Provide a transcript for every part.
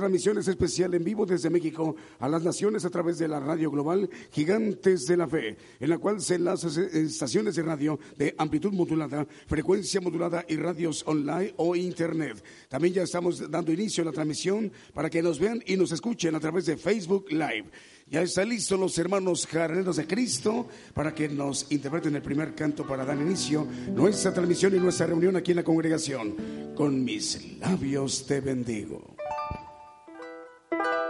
transmisiones especial en vivo desde México a las naciones a través de la radio global Gigantes de la Fe, en la cual se enlazan estaciones de radio de amplitud modulada, frecuencia modulada y radios online o internet. También ya estamos dando inicio a la transmisión para que nos vean y nos escuchen a través de Facebook Live. Ya están listos los hermanos jarreros de Cristo para que nos interpreten el primer canto para dar inicio nuestra transmisión y nuestra reunión aquí en la congregación. Con mis labios te bendigo. thank you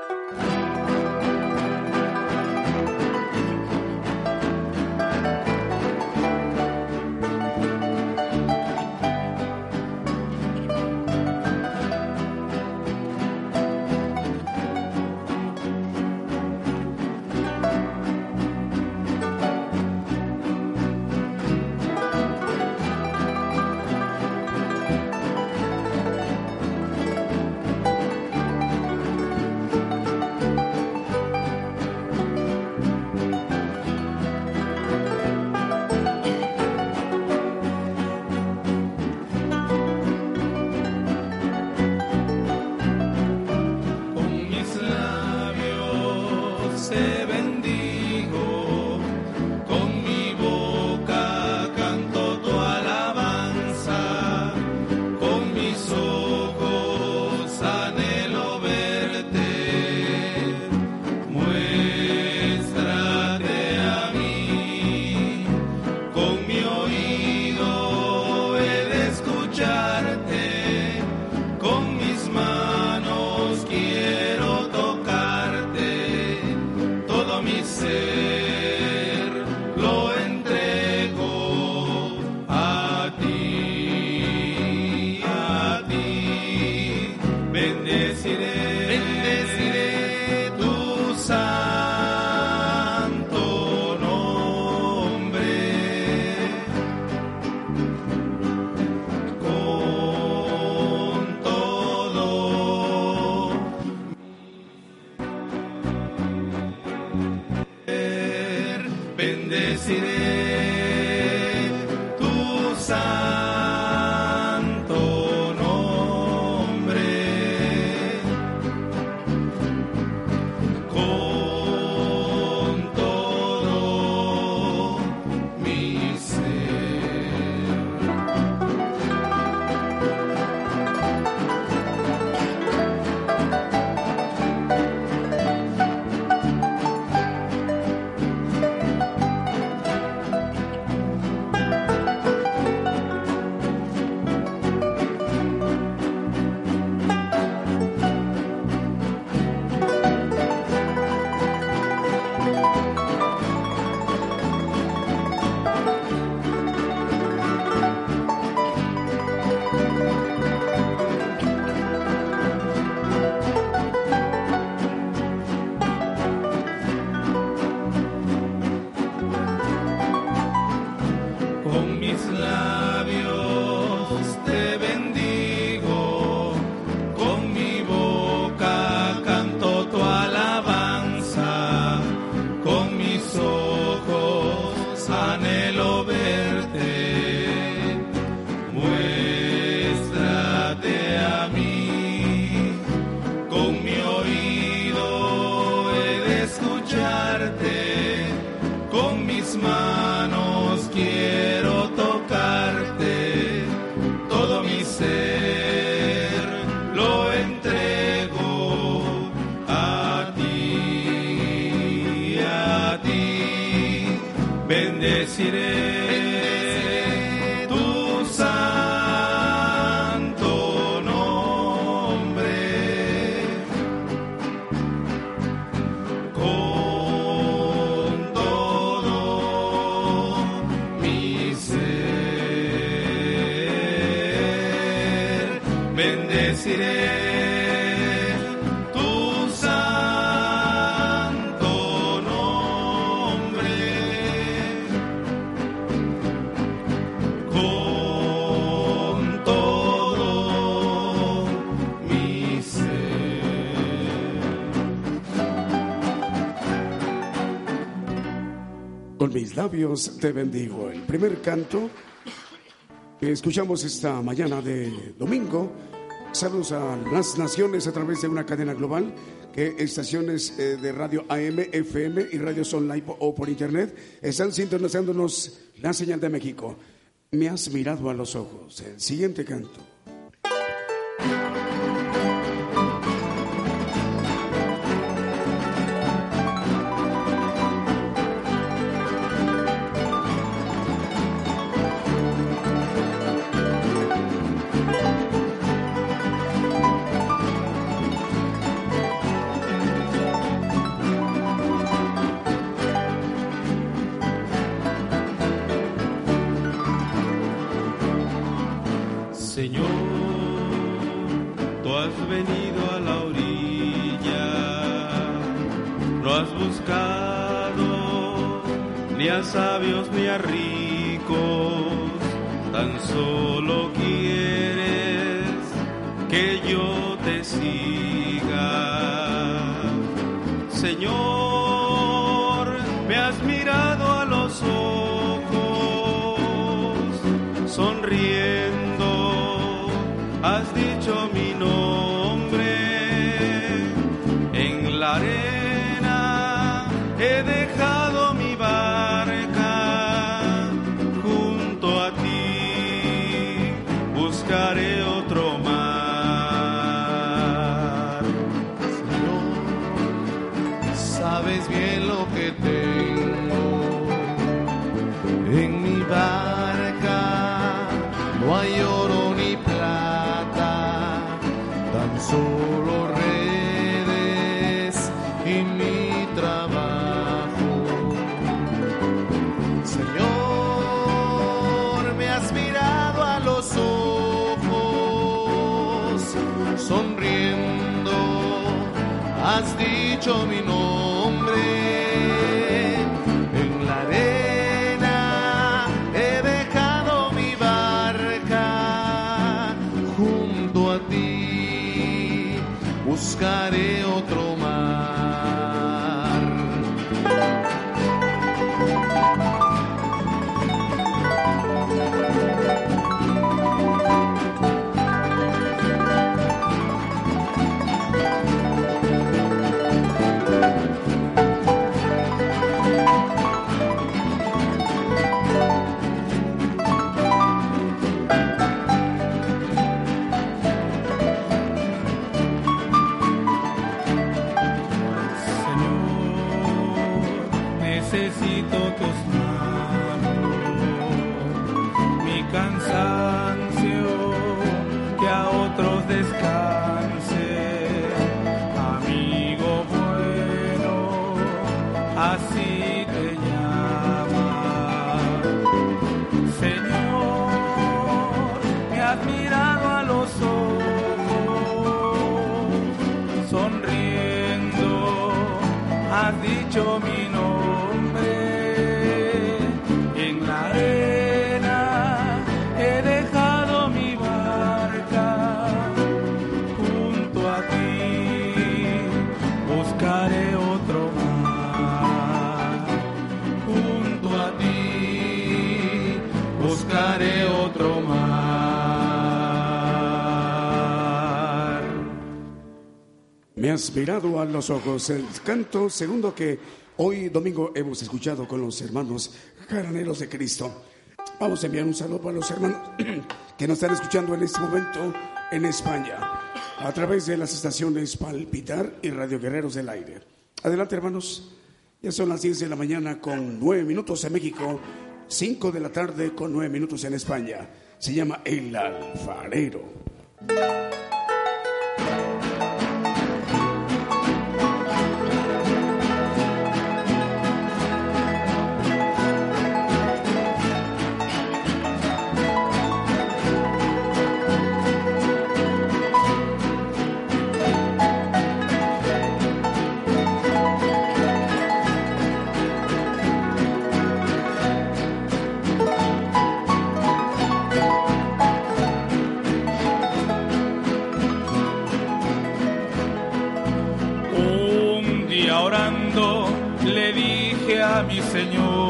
labios te bendigo. El primer canto que escuchamos esta mañana de domingo. Saludos a las naciones a través de una cadena global que estaciones eh, de radio AM, FM y radios online o por internet están sintonizándonos la señal de México. Me has mirado a los ojos. El siguiente canto. dicho mi nombre. Mirado a los ojos. El canto segundo que hoy domingo hemos escuchado con los hermanos jaraneros de Cristo. Vamos a enviar un saludo para los hermanos que nos están escuchando en este momento en España a través de las estaciones Palpitar y Radio Guerreros del Aire. Adelante, hermanos. Ya son las 10 de la mañana con 9 minutos en México, 5 de la tarde con 9 minutos en España. Se llama El Alfarero. Mi Señor.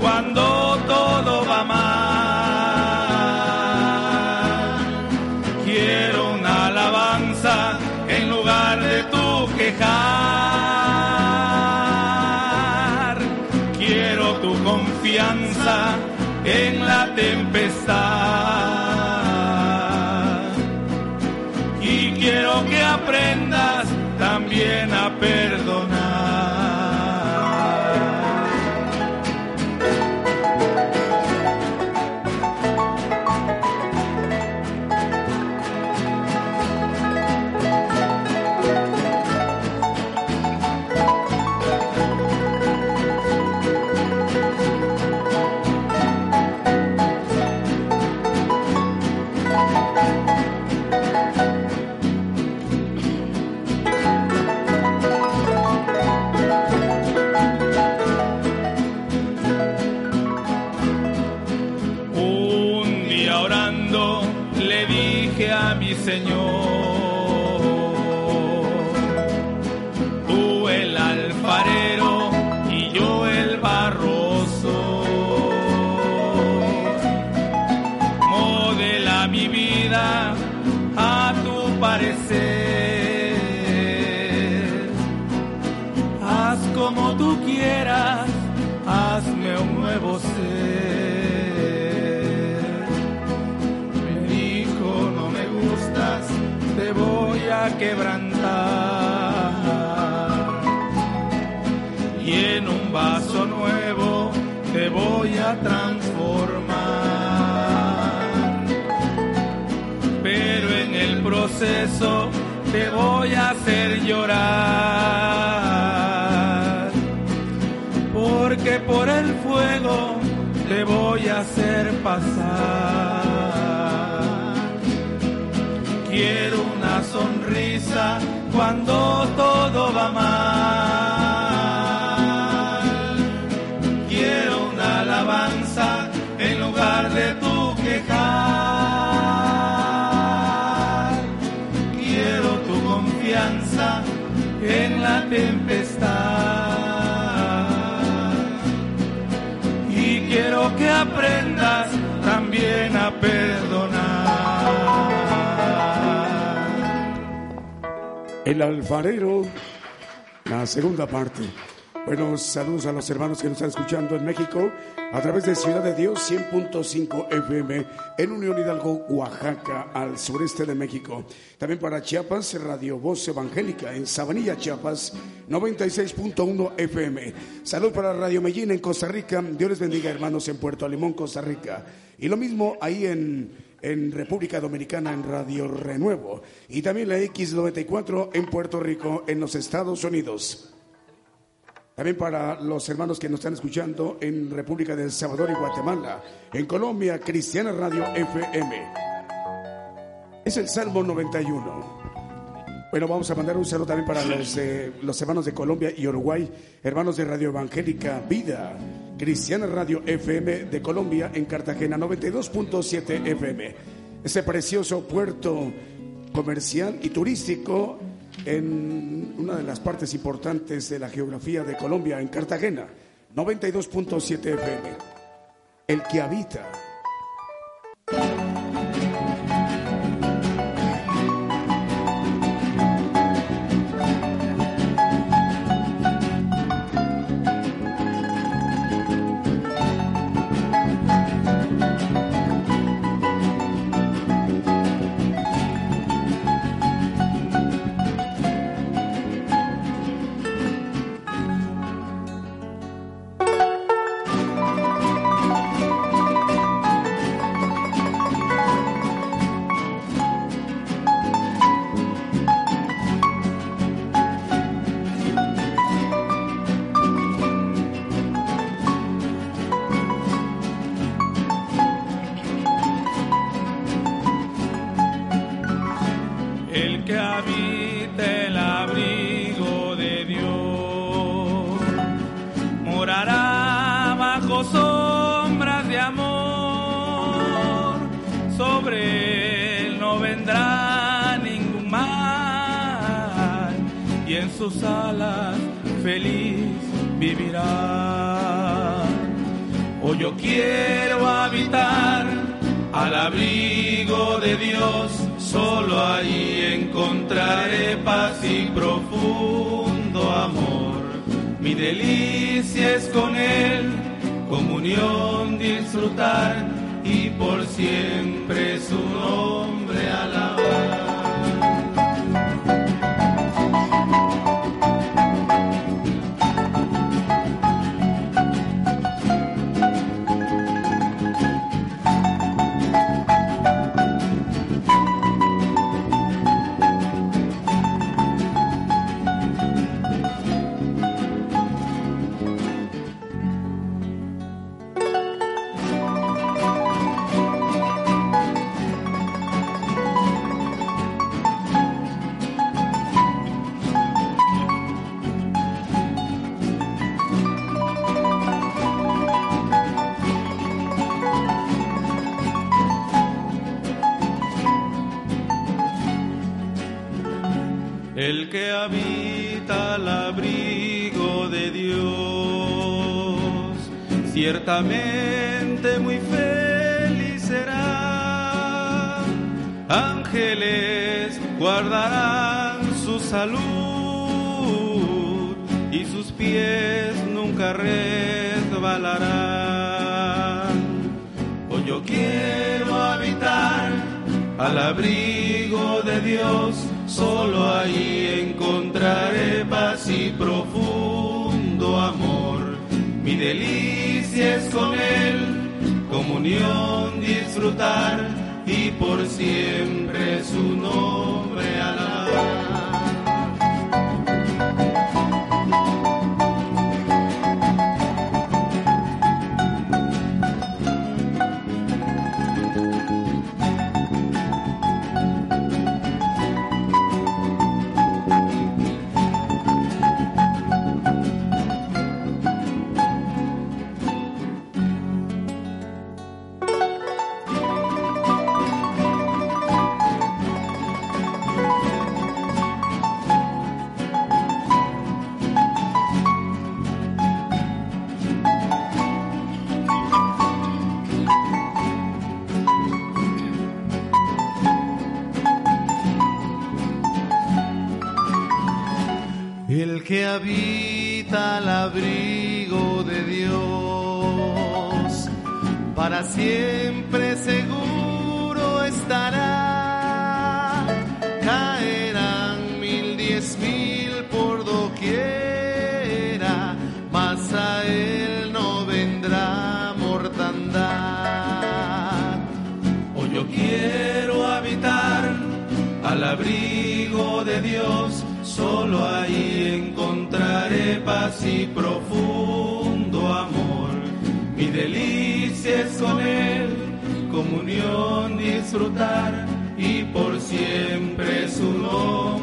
Cuando todo va mal. Quiero una alabanza en lugar de tu quejar. Quiero tu confianza en la tempestad. Voy a transformar. Pero en el proceso te voy a hacer llorar. Porque por el fuego te voy a hacer pasar. Quiero una sonrisa cuando todo va mal. El alfarero, la segunda parte. Buenos saludos a los hermanos que nos están escuchando en México a través de Ciudad de Dios 100.5 FM en Unión Hidalgo, Oaxaca, al sureste de México. También para Chiapas, Radio Voz Evangélica en Sabanilla, Chiapas 96.1 FM. Salud para Radio Medellín en Costa Rica. Dios les bendiga, hermanos, en Puerto Limón, Costa Rica. Y lo mismo ahí en, en República Dominicana en Radio Renuevo. Y también la X94 en Puerto Rico, en los Estados Unidos. También para los hermanos que nos están escuchando en República del Salvador y Guatemala. En Colombia, Cristiana Radio FM. Es el Salmo 91. Bueno, vamos a mandar un saludo también para los, hermanos de Colombia y Uruguay, hermanos de Radio Evangélica Vida, Cristiana Radio FM de Colombia en Cartagena 92.7 FM. Ese precioso puerto comercial y turístico en una de las partes importantes de la geografía de Colombia, en Cartagena 92.7 FM. El que habita. Disfrutar y por siempre su nombre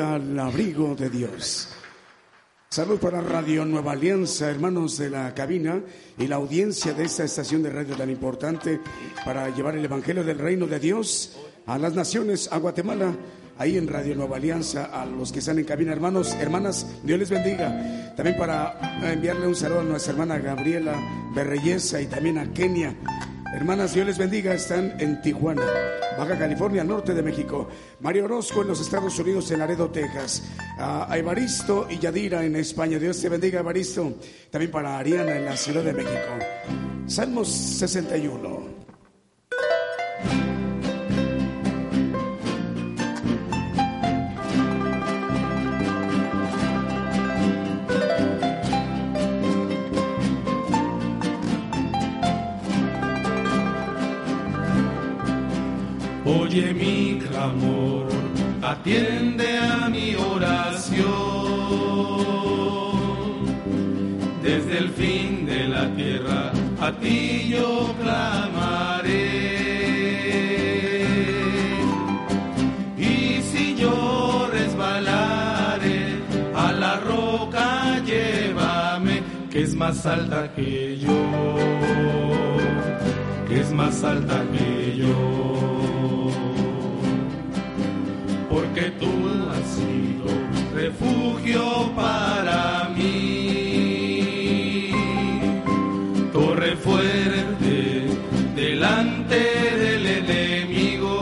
al abrigo de Dios. Salud para Radio Nueva Alianza, hermanos de la cabina y la audiencia de esta estación de radio tan importante para llevar el Evangelio del Reino de Dios a las naciones, a Guatemala, ahí en Radio Nueva Alianza, a los que están en cabina, hermanos, hermanas, Dios les bendiga. También para enviarle un saludo a nuestra hermana Gabriela Berreyesa y también a Kenia Hermanas, Dios les bendiga, están en Tijuana, Baja California, norte de México. Mario Orozco en los Estados Unidos, en Laredo, Texas. A Evaristo y Yadira en España. Dios te bendiga, Evaristo. También para Ariana en la Ciudad de México. Salmos 61. Oye mi clamor, atiende a mi oración. Desde el fin de la tierra a ti yo clamaré. Y si yo resbalaré a la roca, llévame, que es más alta que yo, que es más alta que yo porque tú has sido refugio para mí. Torre fuerte delante del enemigo.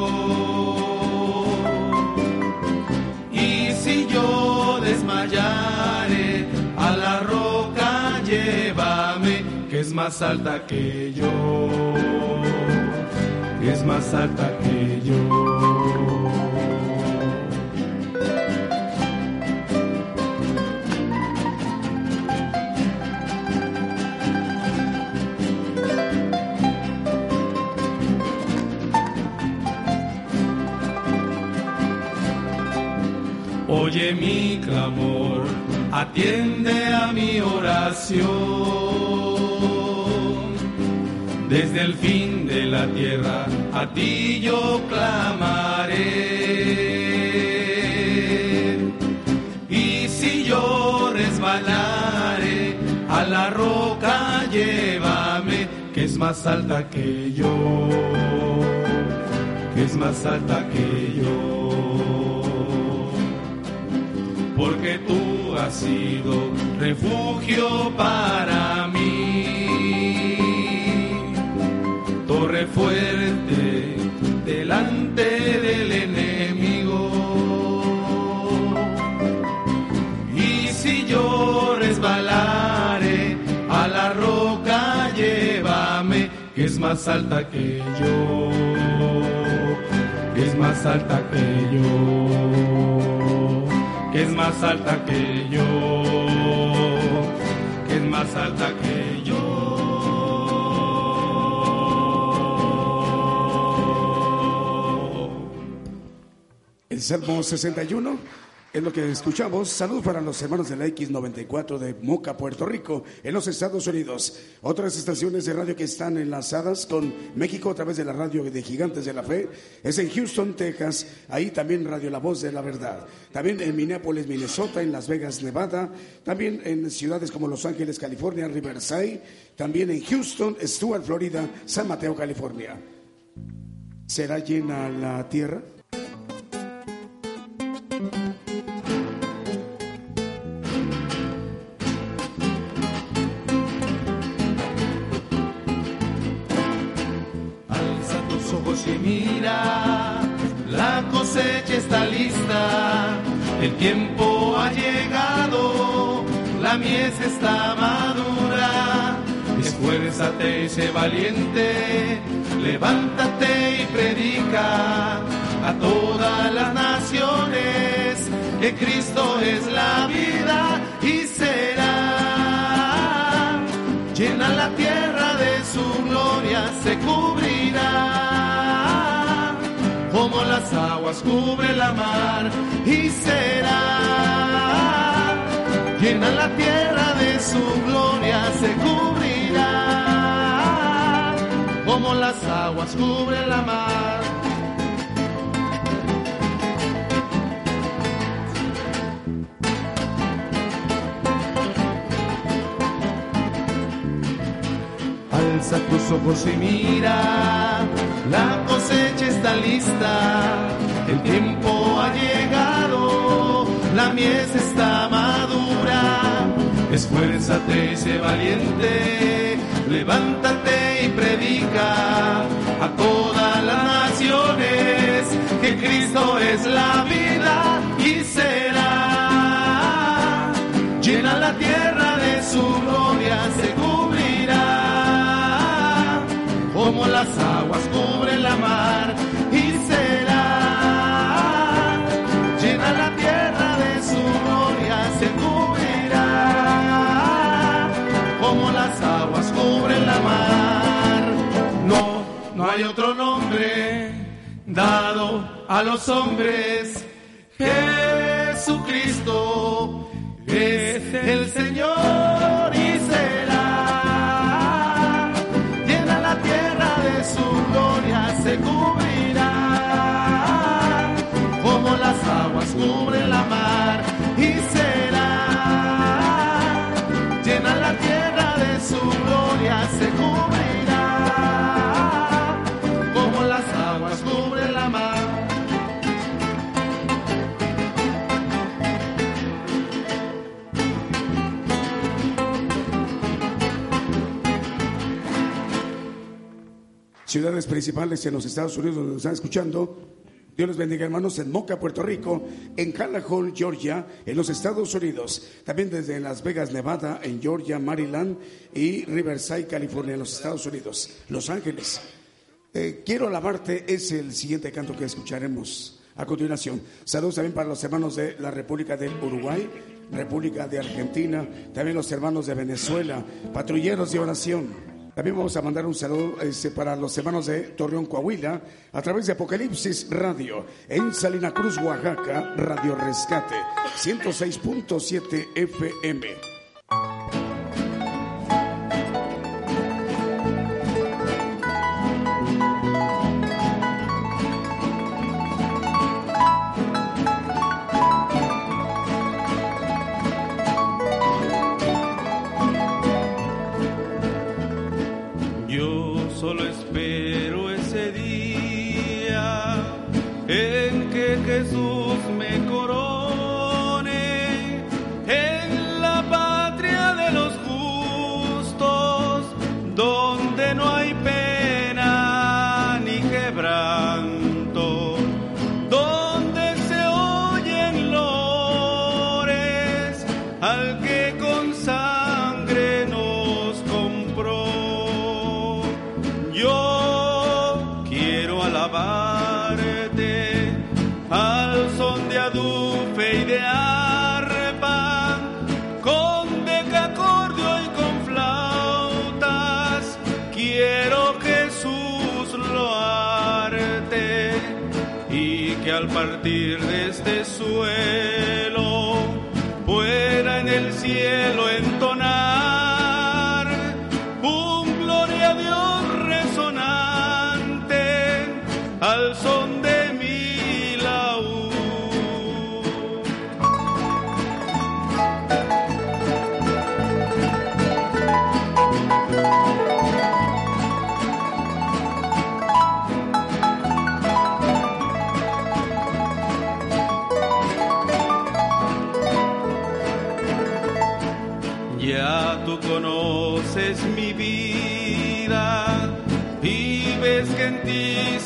Y si yo desmayare a la roca, llévame, que es más alta que yo, es más alta que yo. Oye mi clamor, atiende a mi oración. Desde el fin de la tierra a ti yo clamaré. Y si yo resbalare a la roca, llévame, que es más alta que yo, que es más alta que yo porque tú has sido refugio para mí. Torre fuerte delante del enemigo. Y si yo resbalare a la roca, llévame, que es más alta que yo, que es más alta que yo que es más alta que yo, que es más alta que yo. El Salmo 61 es lo que escuchamos. Salud para los hermanos de la X94 de Moca, Puerto Rico, en los Estados Unidos. Otras estaciones de radio que están enlazadas con México a través de la radio de Gigantes de la Fe es en Houston, Texas. Ahí también Radio La Voz de la Verdad. También en Minneapolis, Minnesota, en Las Vegas, Nevada. También en ciudades como Los Ángeles, California, Riverside. También en Houston, Stuart, Florida, San Mateo, California. ¿Será llena la tierra? Está lista, el tiempo ha llegado, la mies está madura. Esfuérzate y sé valiente, levántate y predica a todas las naciones que Cristo es la vida y será. Llena la tierra de su gloria, se cubrirá las aguas cubre la mar y será. Llena la tierra de su gloria se cubrirá. Como las aguas cubre la mar. Alza tus ojos y mira la está lista, el tiempo ha llegado, la mies está madura. Esfuérzate y sé valiente, levántate y predica a todas las naciones que Cristo es la vida y será. Llena la tierra de su gloria, se cubrirá. Como las aguas la mar hay otro nombre dado a los hombres. Jesucristo es el Señor y será. Llena la tierra de su gloria, se cubrirá como las aguas cubren ciudades principales en los Estados Unidos donde nos están escuchando. Dios les bendiga, hermanos, en Moca, Puerto Rico, en Callahall, Georgia, en los Estados Unidos. También desde Las Vegas, Nevada, en Georgia, Maryland y Riverside, California, en los Estados Unidos. Los Ángeles. Eh, Quiero alabarte es el siguiente canto que escucharemos a continuación. Saludos también para los hermanos de la República del Uruguay, República de Argentina, también los hermanos de Venezuela, patrulleros de oración. También vamos a mandar un saludo este, para los hermanos de Torreón, Coahuila, a través de Apocalipsis Radio, en Salina Cruz, Oaxaca, Radio Rescate, 106.7 FM.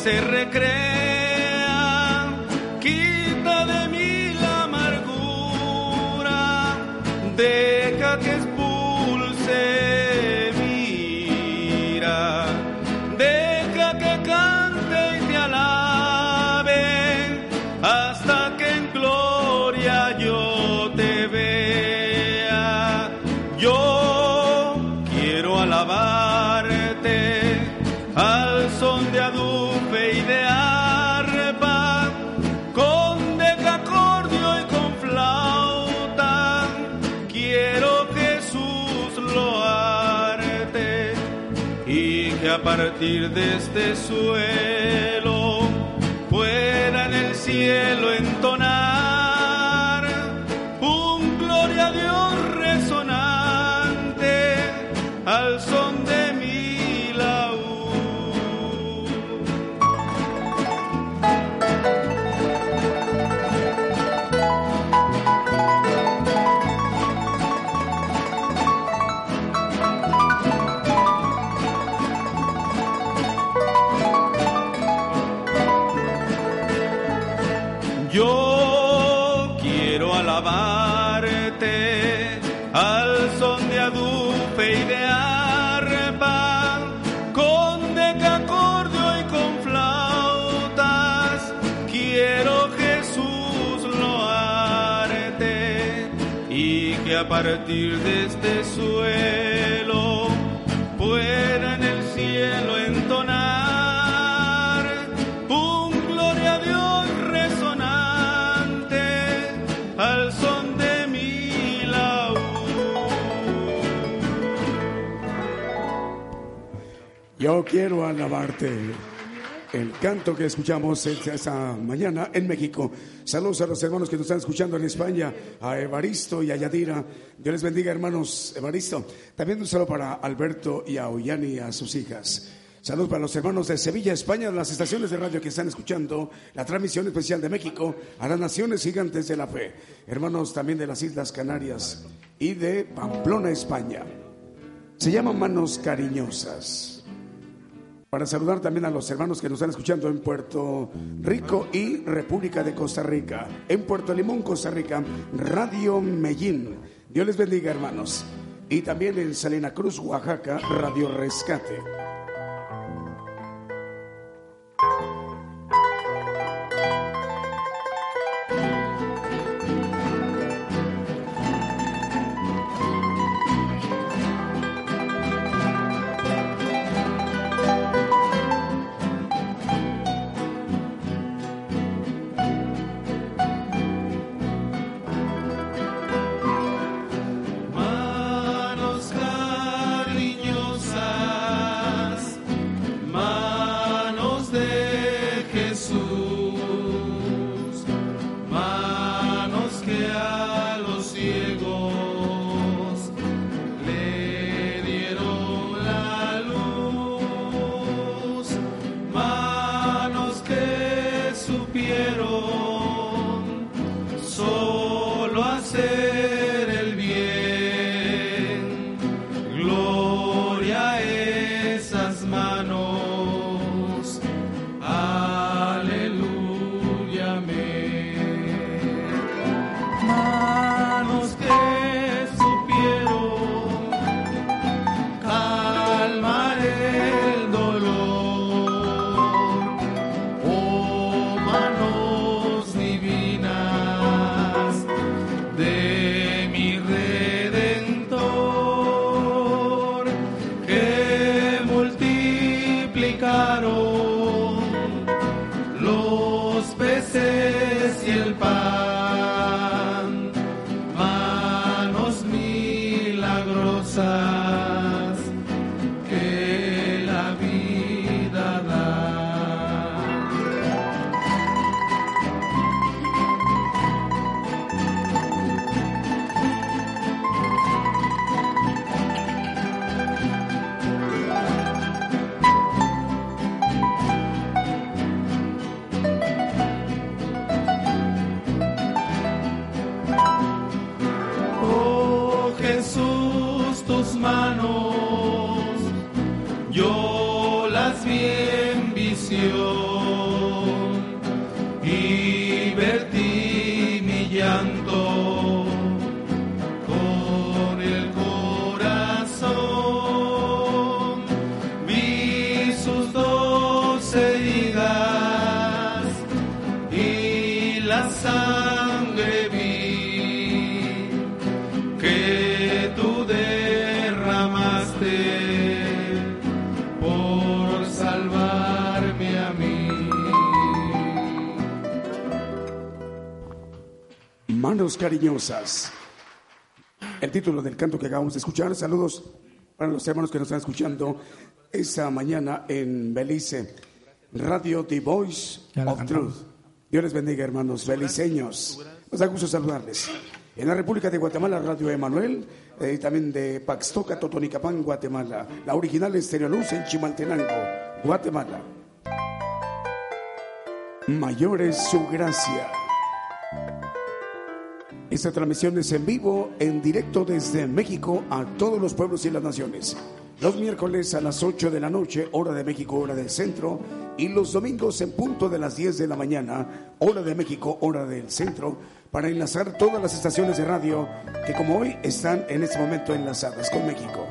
Se recrea. Quita de mí la amargura, deja partir de este suelo pueda en el cielo entonar Quiero alabarte. El canto que escuchamos esta mañana en México. Saludos a los hermanos que nos están escuchando en España, a Evaristo y a Yadira. Dios les bendiga, hermanos. Evaristo. También un saludo para Alberto y a Ollani y a sus hijas. Saludos para los hermanos de Sevilla, España, las estaciones de radio que están escuchando la transmisión especial de México a las naciones gigantes de la fe. Hermanos también de las Islas Canarias y de Pamplona, España. Se llaman manos cariñosas. Para saludar también a los hermanos que nos están escuchando en Puerto Rico y República de Costa Rica. En Puerto Limón, Costa Rica, Radio Mellín. Dios les bendiga, hermanos. Y también en Salina Cruz, Oaxaca, Radio Rescate. Manos cariñosas. El título del canto que acabamos de escuchar. Saludos para los hermanos que nos están escuchando esta mañana en Belice. Radio The Voice of cantamos. Truth. Dios les bendiga, hermanos beliceños. Nos da gusto saludarles. En la República de Guatemala, Radio Emanuel, eh, también de Paxtoca, Totonicapán, Guatemala. La original Estéreo Luz en Chimaltenango, Guatemala. Mayor es su gracia. Esta transmisión es en vivo, en directo desde México a todos los pueblos y las naciones. Los miércoles a las 8 de la noche, hora de México, hora del centro. Y los domingos en punto de las 10 de la mañana, hora de México, hora del centro. Para enlazar todas las estaciones de radio que como hoy están en este momento enlazadas con México.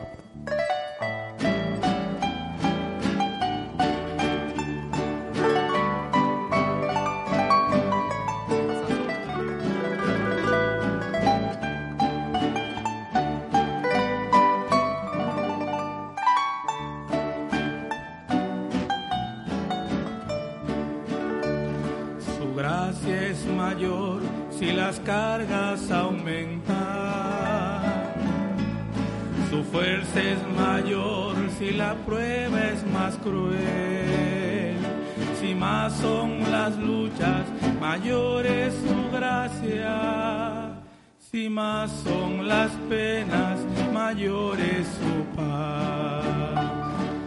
Son las penas, mayor es su paz.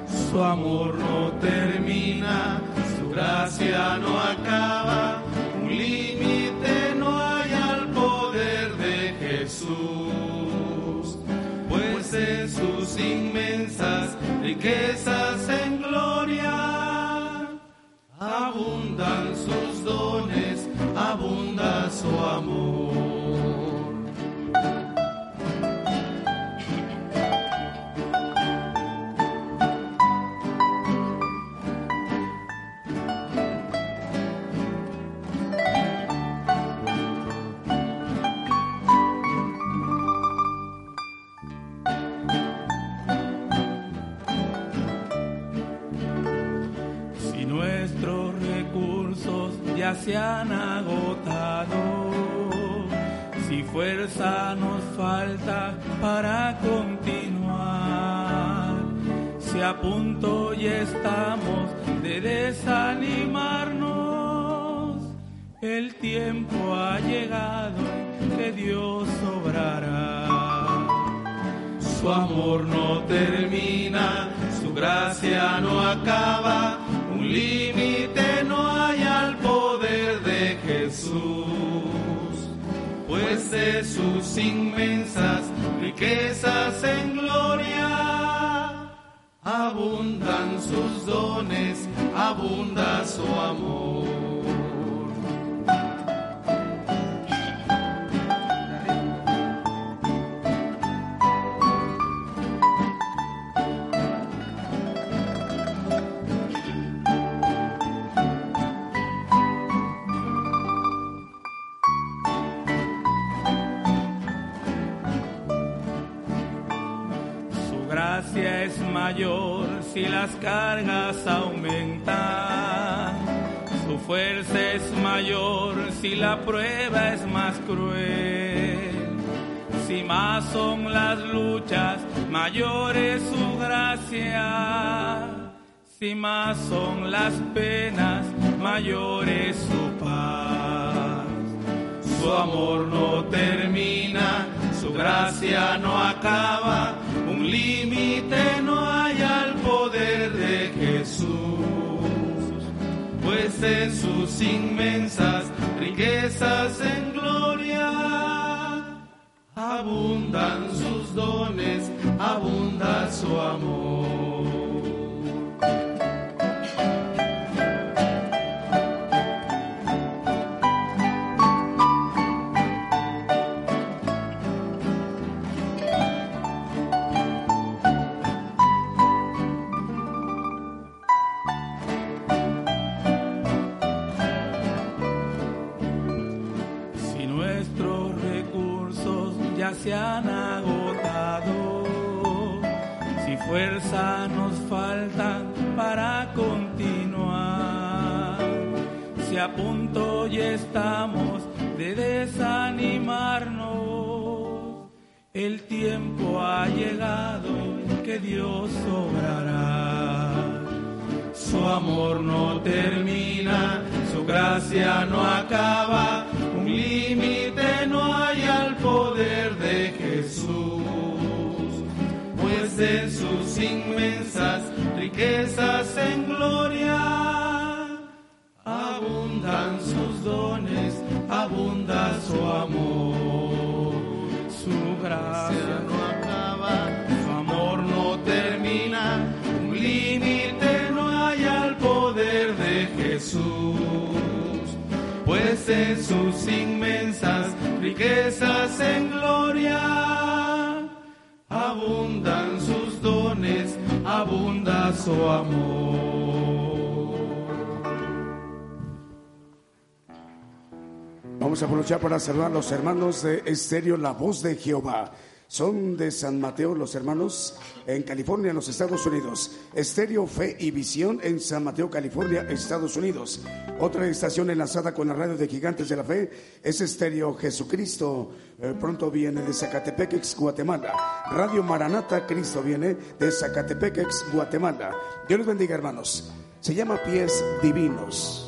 Su amor no termina, su gracia no acaba, un límite no hay al poder de Jesús, pues en sus inmensas riquezas en gloria abundan sus dones, abunda su amor. Se han agotado. Si fuerza nos falta para continuar, si a punto ya estamos de desanimarnos, el tiempo ha llegado que Dios obrará. Su amor no termina, su gracia no acaba, inmensas riquezas en gloria, abundan sus dones, abunda su amor. La prueba es más cruel. Si más son las luchas, mayor es su gracia. Si más son las penas, mayor es su paz. Su amor no termina, su gracia no acaba, un límite no hay al poder de Jesús, pues en sus inmensas riquezas en gloria abundan sus dones, abunda su amor. A punto ya estamos de desanimarnos, el tiempo ha llegado que Dios obrará. Su amor no termina, su gracia no acaba, un límite no hay al poder de Jesús, pues en sus inmensas riquezas en gloria sus dones, abunda su amor, su gracia no acaba, su amor no termina, un límite no hay al poder de Jesús. Pues en sus inmensas riquezas en gloria abundan sus dones, abunda su amor. A aprovechar para saludar a los hermanos de Estéreo La Voz de Jehová. Son de San Mateo los hermanos en California, en los Estados Unidos. Estéreo Fe y Visión en San Mateo, California, Estados Unidos. Otra estación enlazada con la radio de Gigantes de la Fe es Estéreo Jesucristo. Eh, pronto viene de Zacatepeque, Guatemala. Radio Maranata, Cristo viene de Zacatepeque, Guatemala. Dios bendiga, hermanos. Se llama Pies Divinos.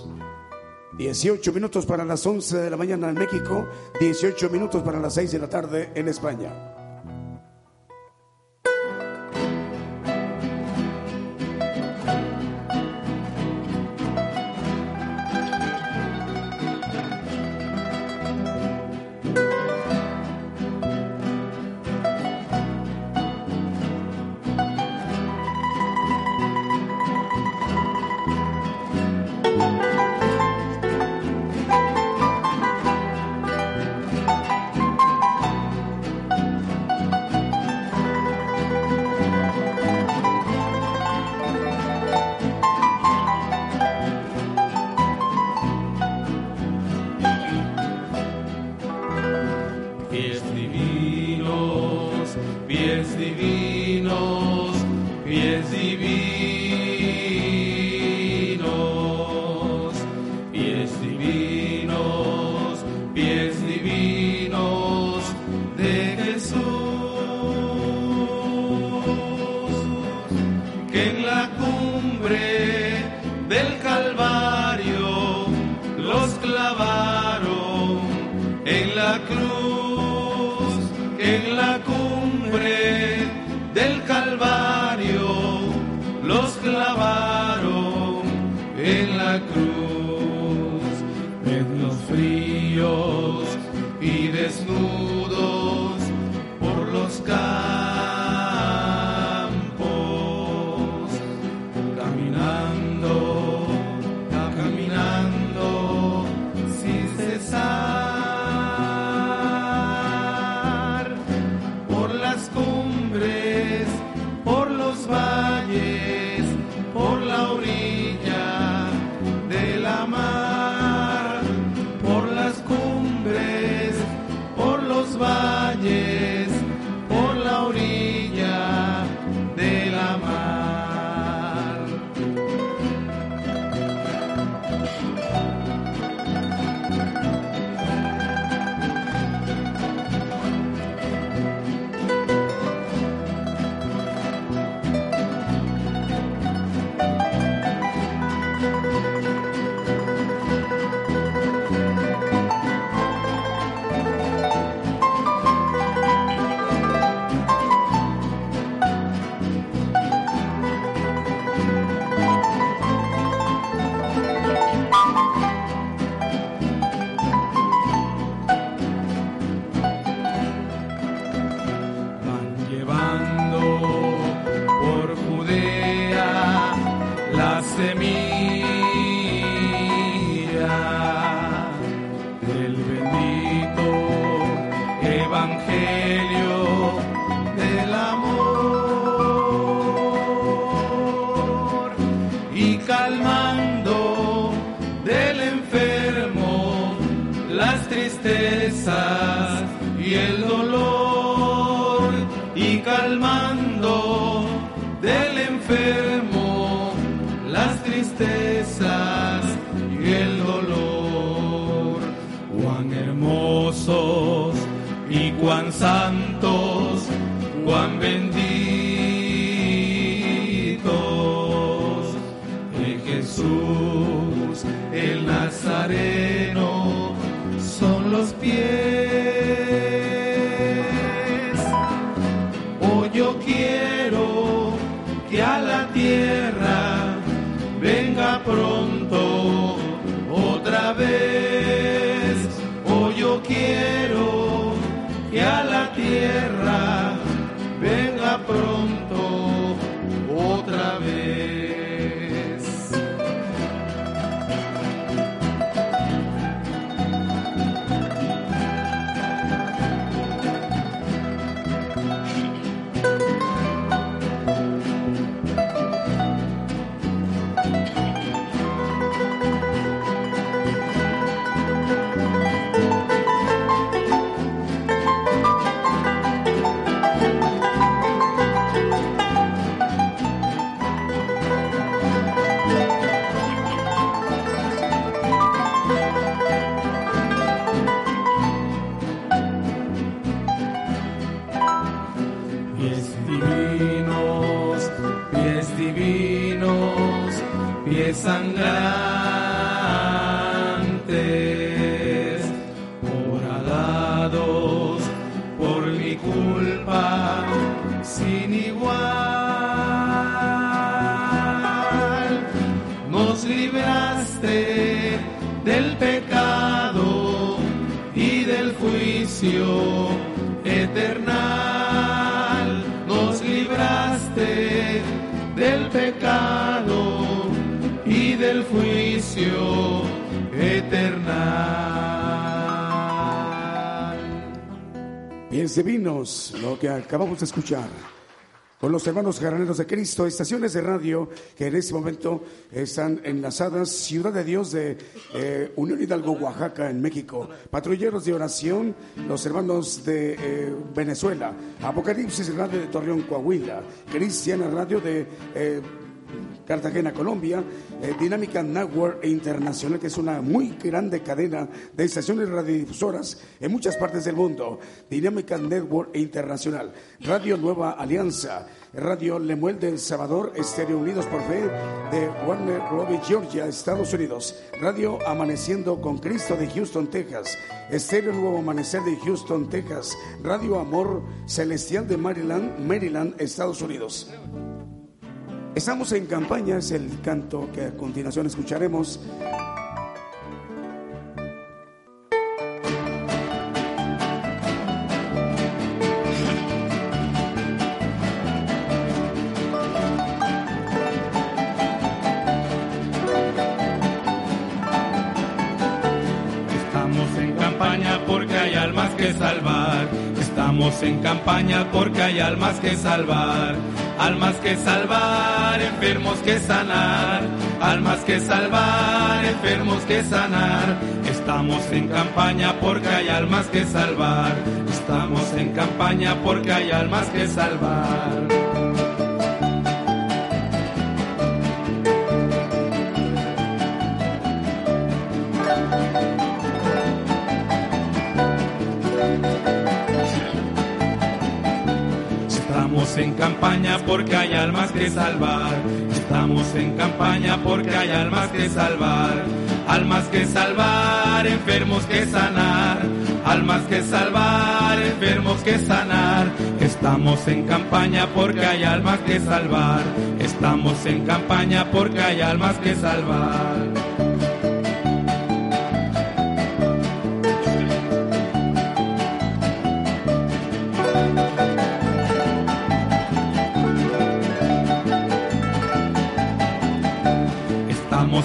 18 minutos para las 11 de la mañana en México, 18 minutos para las 6 de la tarde en España. 세상 Bien, vinos lo que acabamos de escuchar. Con los hermanos jarraneros de Cristo, estaciones de radio que en este momento están enlazadas, Ciudad de Dios de eh, Unión Hidalgo, Oaxaca, en México, patrulleros de oración, los hermanos de eh, Venezuela, Apocalipsis Radio de Torreón, Coahuila, Cristiana Radio de... Eh, Cartagena, Colombia, eh, Dinámica Network Internacional, que es una muy grande cadena de estaciones radiodifusoras en muchas partes del mundo. Dinámica Network Internacional, Radio Nueva Alianza, Radio Lemuel del Salvador, Estéreo Unidos por Fe de Warner Robin, Georgia, Estados Unidos. Radio Amaneciendo con Cristo de Houston, Texas. Estéreo Nuevo Amanecer de Houston, Texas. Radio Amor Celestial de Maryland, Maryland, Estados Unidos. Estamos en campaña, es el canto que a continuación escucharemos. Estamos en campaña porque hay almas que salvar almas que salvar, enfermos que sanar, almas que salvar, enfermos que sanar. Estamos en campaña porque hay almas que salvar, estamos en campaña porque hay almas que salvar. En campaña porque hay almas que salvar. Estamos en campaña porque hay almas que salvar. Almas que salvar, enfermos que sanar. Almas que salvar, enfermos que sanar. Estamos en campaña porque hay almas que salvar. Estamos en campaña porque hay almas que salvar.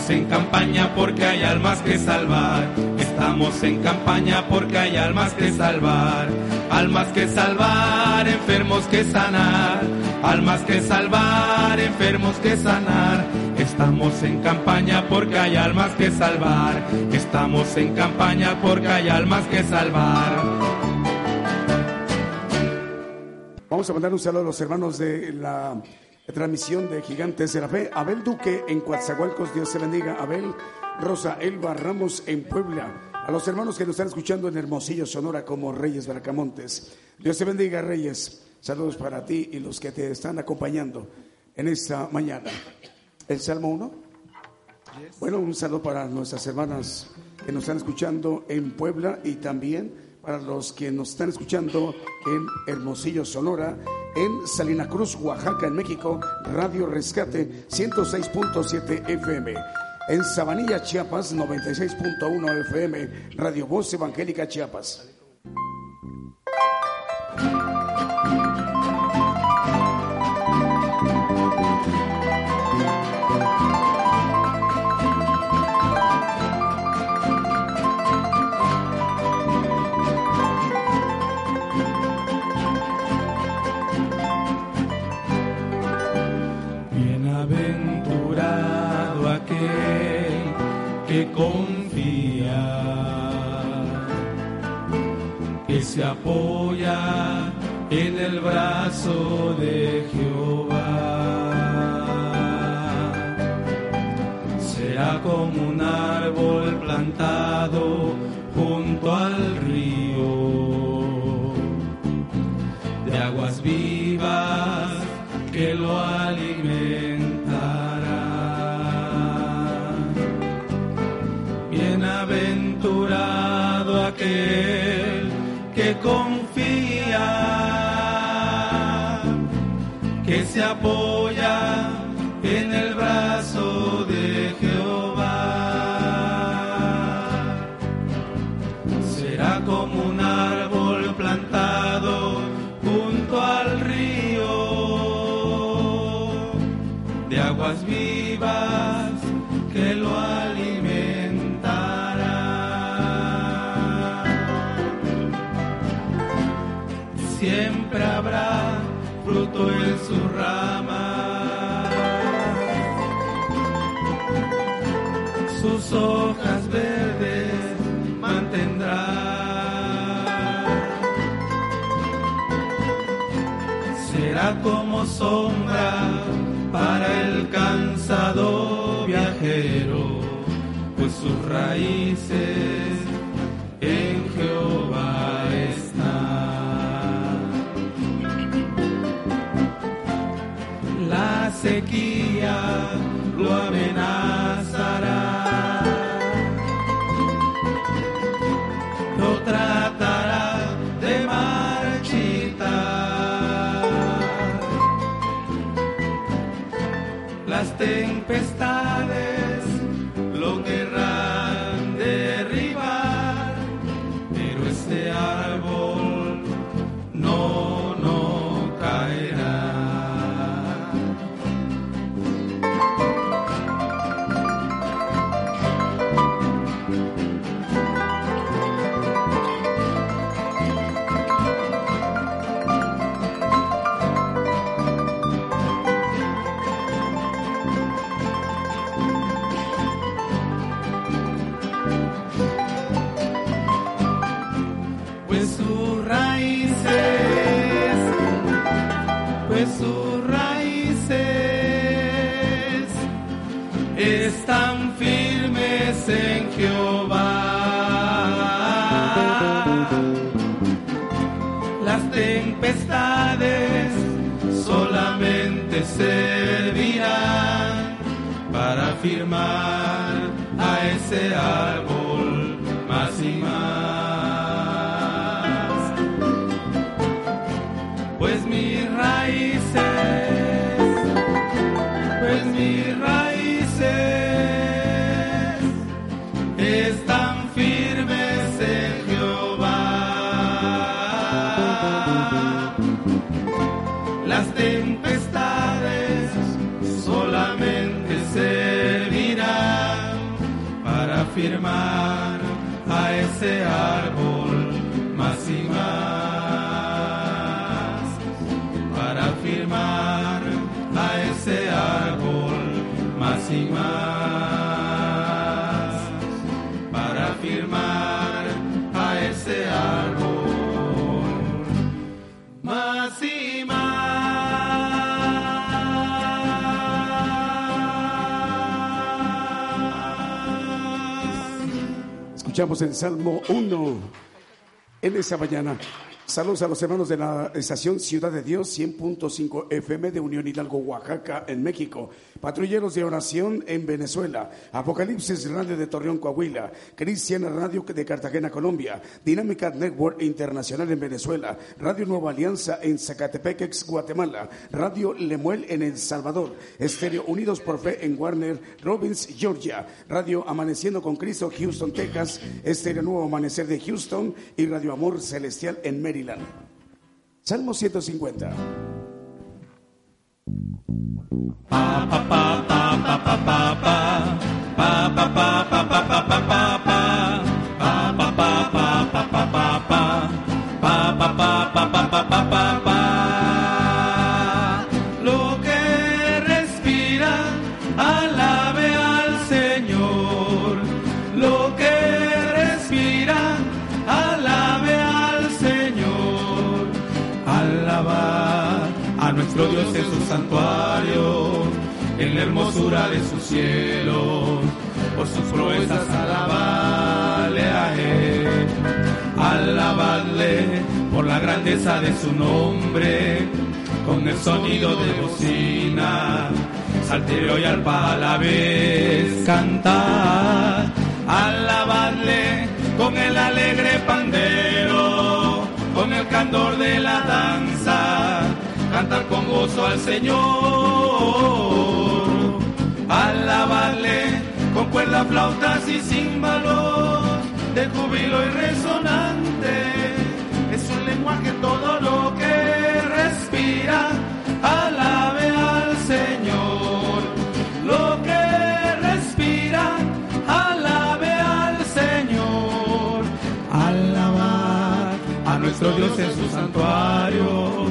En campaña porque hay almas que salvar. Estamos en campaña porque hay almas que salvar. Almas que salvar, enfermos que sanar. Almas que salvar, enfermos que sanar. Estamos en campaña porque hay almas que salvar. Estamos en campaña porque hay almas que salvar. Vamos a mandar un saludo a los hermanos de la transmisión de Gigantes de la Fe. Abel Duque en Coatzacoalcos, Dios se bendiga. Abel Rosa Elba Ramos en Puebla. A los hermanos que nos están escuchando en Hermosillo, Sonora, como Reyes Bracamontes. Dios te bendiga, Reyes. Saludos para ti y los que te están acompañando en esta mañana. ¿El Salmo 1? Bueno, un saludo para nuestras hermanas que nos están escuchando en Puebla y también para los que nos están escuchando en Hermosillo, Sonora, en Salina Cruz, Oaxaca, en México, Radio Rescate 106.7 FM. En Sabanilla, Chiapas, 96.1 FM, Radio Voz Evangélica Chiapas. Se apoya en el brazo de Jehová. Será como un árbol plantado junto al río, de aguas vivas que lo alimentan. Confía, que se apoya Siempre habrá fruto en su rama. Sus hojas verdes mantendrá. Será como sombra para el cansado viajero, pues sus raíces lo para firmar a ese árbol ese Escuchamos el Salmo 1 en esa mañana. Saludos a los hermanos de la estación Ciudad de Dios 100.5 FM de Unión Hidalgo, Oaxaca, en México. Patrulleros de oración en Venezuela. Apocalipsis Radio de Torreón, Coahuila. Cristiana Radio de Cartagena, Colombia. Dinámica Network Internacional en Venezuela. Radio Nueva Alianza en Zacatepec, Guatemala. Radio Lemuel en El Salvador. Estéreo Unidos por Fe en Warner Robins, Georgia. Radio Amaneciendo con Cristo, Houston, Texas. Estéreo Nuevo Amanecer de Houston. Y Radio Amor Celestial en Salmo 150. Lo de su cielo. Por sus proezas alabadle a Él. Alabadle por la grandeza de su nombre, con el sonido de bocina, salterio y arpa a la vez cantar. Alabad Alabadle con el alegre pandero, con el candor de la danza, cantar con gozo al Señor. Con cuerdas, flautas y címbalos, de júbilo y resonante. Es un lenguaje todo lo que respira. Alabe al Señor. Lo que respira. Alabe al Señor. Alabar a nuestro Dios en su santuario.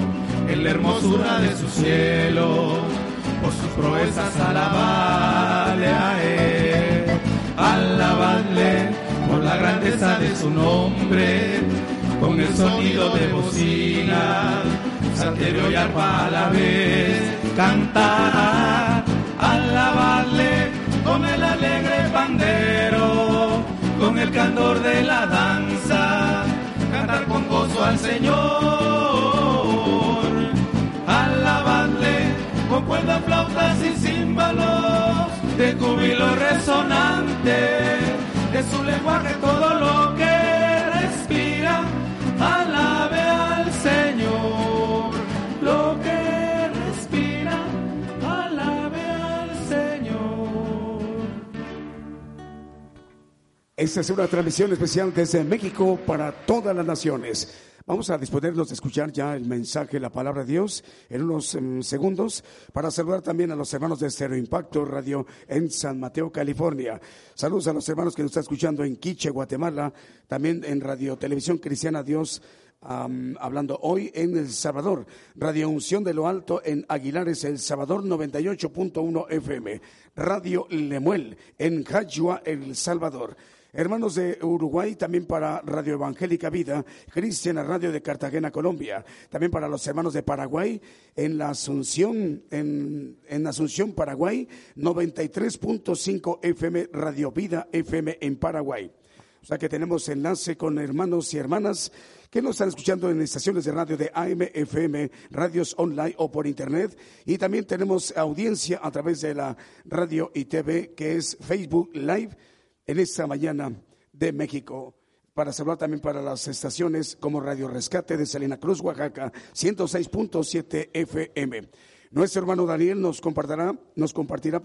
En la hermosura de su cielo. Proezas alabarle a Él. Alabadle por la grandeza de su nombre, con el sonido de bocina, salterio y arpa a la vez, cantar, alabarle con el alegre pandero, con el candor de la danza, cantar con gozo al Señor, con cuerdas, flautas y címbalos, de júbilo resonante de su lenguaje todo lo que respira, alabe al Señor. Lo que respira, alabe al Señor. Esta es una transmisión especial desde México para todas las naciones. Vamos a disponernos de escuchar ya el mensaje, la palabra de Dios, en unos um, segundos, para saludar también a los hermanos de Stereo Impacto Radio en San Mateo, California. Saludos a los hermanos que nos están escuchando en Quiche, Guatemala, también en Radio Televisión Cristiana Dios. Hablando hoy en El Salvador, Radio Unción de lo Alto en Aguilares, El Salvador 98.1 FM, Radio Lemuel en Jayua, El Salvador. Hermanos de Uruguay, también para Radio Evangélica Vida, Cristiana Radio de Cartagena, Colombia. También para los hermanos de Paraguay, en la Asunción, en, en Asunción, Paraguay, 93.5 FM, Radio Vida FM en Paraguay. O sea que tenemos enlace con hermanos y hermanas que nos están escuchando en estaciones de radio de AM, FM, radios online o por internet. Y también tenemos audiencia a través de la radio y TV, que es Facebook Live en esta mañana de México. Para saludar también para las estaciones como Radio Rescate de Salina Cruz, Oaxaca, 106.7 FM. Nuestro hermano Daniel nos compartirá, nos compartirá,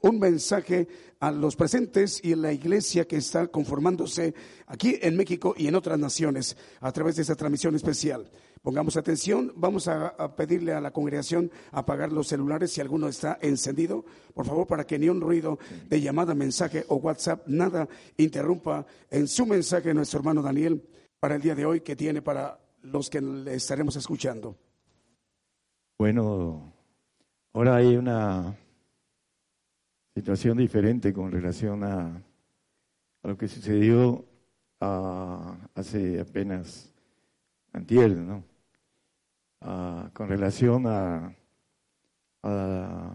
un mensaje a los presentes y en la iglesia que está conformándose aquí en México y en otras naciones a través de esta transmisión especial. Pongamos atención, vamos a, pedirle a la congregación apagar los celulares si alguno está encendido, por favor, para que ni un ruido de llamada, mensaje o WhatsApp, nada interrumpa en su mensaje nuestro hermano Daniel para el día de hoy que tiene para los que le estaremos escuchando. Bueno, ahora hay una situación diferente con relación a, lo que sucedió a, hace apenas antier, ¿no? Con relación a,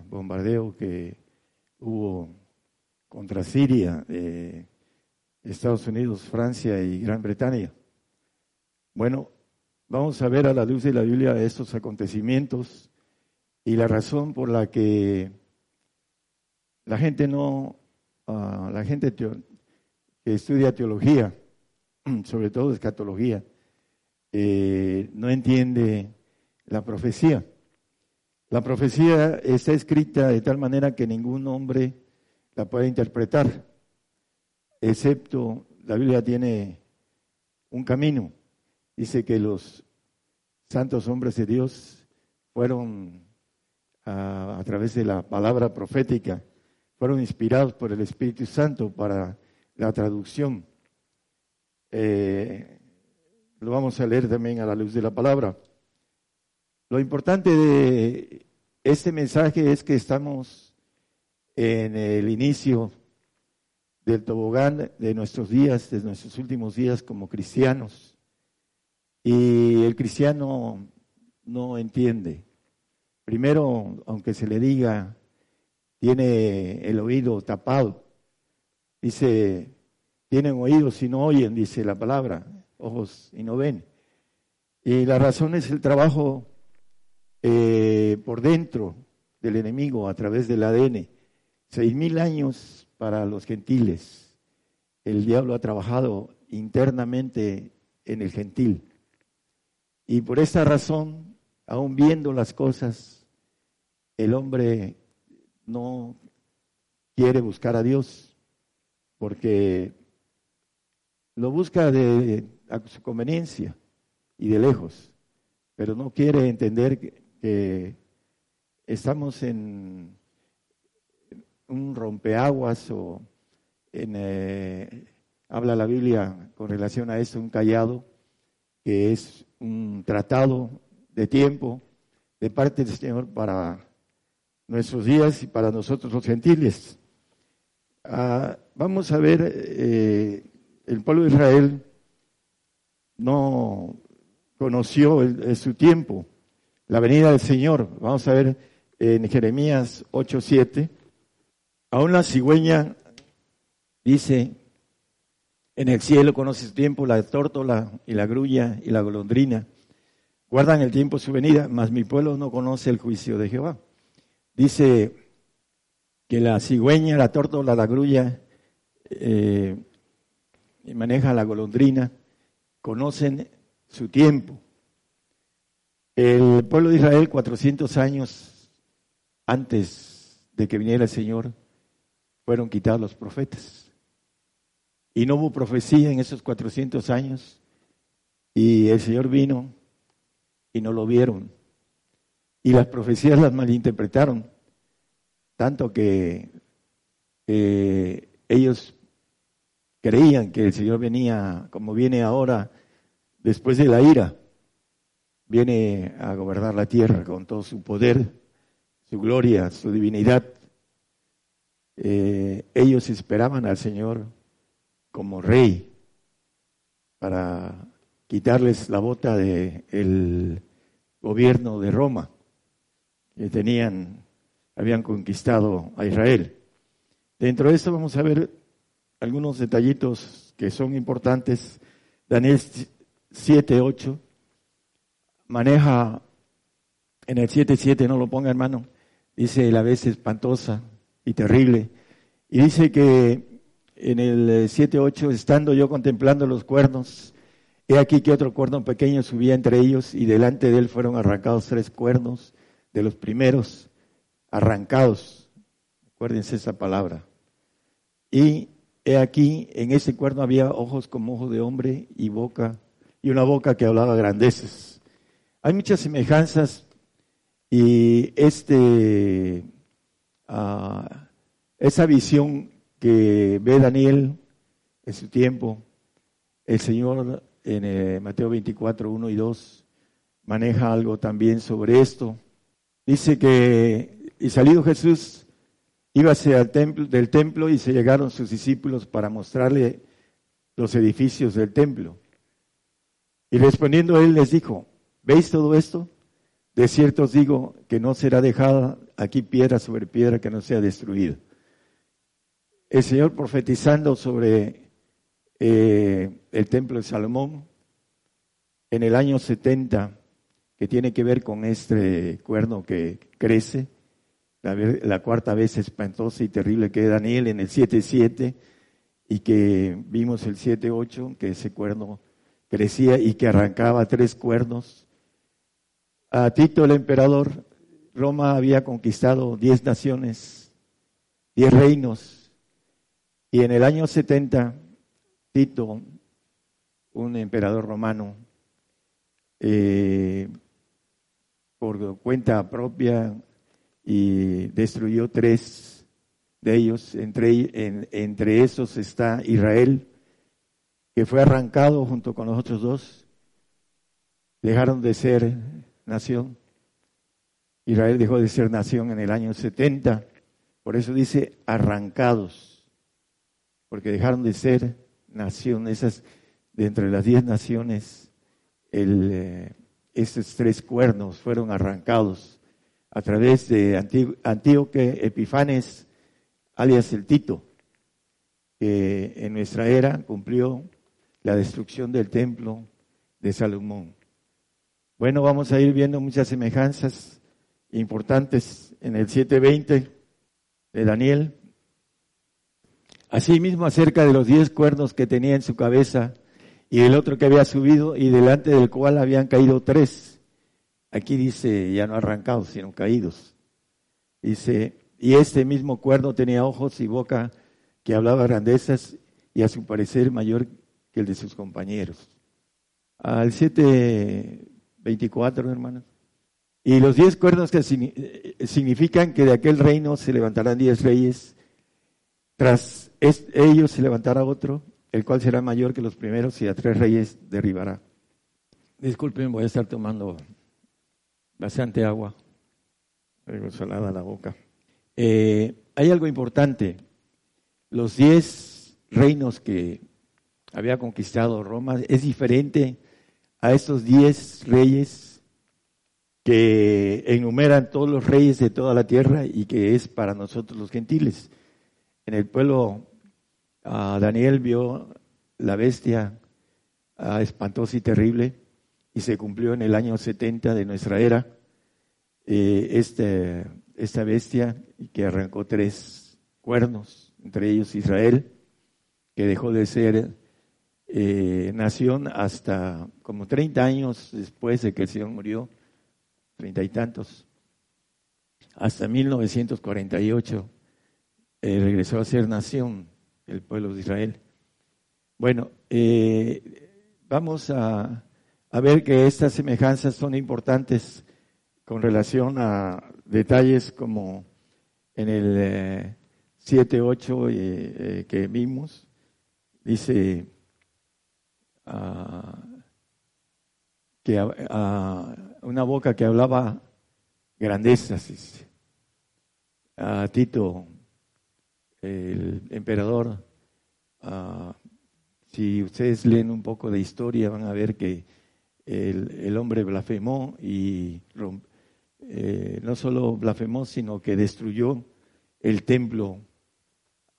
bombardeo que hubo contra Siria, eh, Estados Unidos, Francia y Gran Bretaña. Bueno, vamos a ver a la luz de la Biblia estos acontecimientos y la razón por la que la gente no, uh, la gente que estudia teología, sobre todo escatología, eh, no entiende la profecía. La profecía está escrita de tal manera que ningún hombre la puede interpretar, excepto la Biblia tiene un camino. Dice que los santos hombres de Dios fueron a, través de la palabra profética, fueron inspirados por el Espíritu Santo para la traducción. Eh, lo vamos a leer también a la luz de la palabra. Lo importante de este mensaje es que estamos en el inicio del tobogán de nuestros días, de nuestros últimos días como cristianos. Y el cristiano no entiende. Primero, aunque se le diga, tiene el oído tapado. Dice, tienen oídos y no oyen, dice la palabra, ojos y no ven. Y la razón es el trabajo eh, por dentro del enemigo a través del ADN. Seis mil años para los gentiles el diablo ha trabajado internamente en el gentil. Y por esta razón, aún viendo las cosas, el hombre no quiere buscar a Dios, porque lo busca de, a su conveniencia y de lejos, pero no quiere entender que, estamos en un rompeaguas o en, eh, habla la Biblia con relación a esto, un callado, que es un tratado de tiempo de parte del Señor para nuestros días y para nosotros los gentiles. Ah, vamos a ver, eh, el pueblo de Israel no conoció su tiempo la venida del Señor. Vamos a ver en Jeremías 8:7. Aún la cigüeña dice, en el cielo conoce su tiempo la tórtola y la grulla y la golondrina. Guardan el tiempo su venida, mas mi pueblo no conoce el juicio de Jehová. Dice que la cigüeña, la tórtola, la grulla, eh, maneja la golondrina, conocen su tiempo. El pueblo de Israel, 400 años antes de que viniera el Señor, fueron quitados los profetas. Y no hubo profecía en esos 400 años. Y el Señor vino y no lo vieron. Y las profecías las malinterpretaron, tanto que ellos creían que el Señor venía como viene ahora después de la ira, viene a gobernar la tierra con todo su poder, su gloria, su divinidad. Eh, ellos esperaban al Señor como rey para quitarles la bota del gobierno de Roma que tenían, habían conquistado a Israel. Dentro de esto vamos a ver algunos detallitos que son importantes. Daniel 7, 8 maneja en el 7.7, no lo ponga hermano, dice la vez espantosa y terrible. Y dice que en el 7.8, estando yo contemplando los cuernos, he aquí que otro cuerno pequeño subía entre ellos y delante de él fueron arrancados tres cuernos de los primeros, arrancados. Acuérdense esa palabra. Y he aquí, en ese cuerno había ojos como ojos de hombre y boca, y una boca que hablaba grandeces. Hay muchas semejanzas y este, ah, esa visión que ve Daniel en su tiempo, el Señor en eh, Mateo 24, 1 y 2 maneja algo también sobre esto. Dice que, y salido Jesús, íbase al templo, del templo y se llegaron sus discípulos para mostrarle los edificios del templo. Y respondiendo él les dijo, ¿veis todo esto? De cierto os digo que no será dejada aquí piedra sobre piedra que no sea destruida. El Señor profetizando sobre eh, el templo de Salomón en el año 70, que tiene que ver con este cuerno que crece, la, cuarta vez espantosa y terrible que Daniel en el 7.7 y que vimos el 7.8, que ese cuerno crecía y que arrancaba tres cuernos. A Tito el emperador, Roma había conquistado diez naciones, diez reinos, y en el año 70, Tito, un emperador romano, eh, por cuenta propia, y destruyó tres de ellos. Entre, entre esos está Israel, que fue arrancado junto con los otros dos. Dejaron de ser nación. Israel dejó de ser nación en el año 70. Por eso dice arrancados, porque dejaron de ser nación. Esas, de entre las diez naciones, el, eh, esos tres cuernos fueron arrancados a través de Antíoque Epifanes, alias el Tito, que en nuestra era cumplió la destrucción del templo de Salomón. Bueno, vamos a ir viendo muchas semejanzas importantes en el 720 de Daniel. Asimismo, acerca de los diez cuernos que tenía en su cabeza y el otro que había subido y delante del cual habían caído tres. Aquí dice, ya no arrancados, sino caídos. Dice, y este mismo cuerno tenía ojos y boca que hablaba grandezas y a su parecer mayor que el de sus compañeros. Al 7.24, hermanos. Y los diez cuernos que eh, significan que de aquel reino se levantarán diez reyes tras ellos se levantará otro, el cual será mayor que los primeros y a tres reyes derribará. Disculpen, voy a estar tomando bastante agua. Algo salada la boca. Eh, hay algo importante. Los diez reinos que había conquistado Roma es diferente a estos diez reyes que enumeran todos los reyes de toda la tierra y que es para nosotros los gentiles. En el pueblo, Daniel vio la bestia espantosa y terrible y se cumplió en el año 70 de nuestra era eh, este, esta bestia que arrancó tres cuernos, entre ellos Israel, que dejó de ser eh, nación hasta como 30 años después de que el Señor murió, treinta y tantos, hasta 1948 eh, regresó a ser nación el pueblo de Israel. Bueno, eh, vamos a, ver que estas semejanzas son importantes con relación a detalles como en el 7.8 eh, que vimos, dice ah, que uh, una boca que hablaba grandezas, a Tito el emperador, ah, si ustedes leen un poco de historia, van a ver que el, hombre blasfemó y eh, no solo blasfemó, sino que destruyó el templo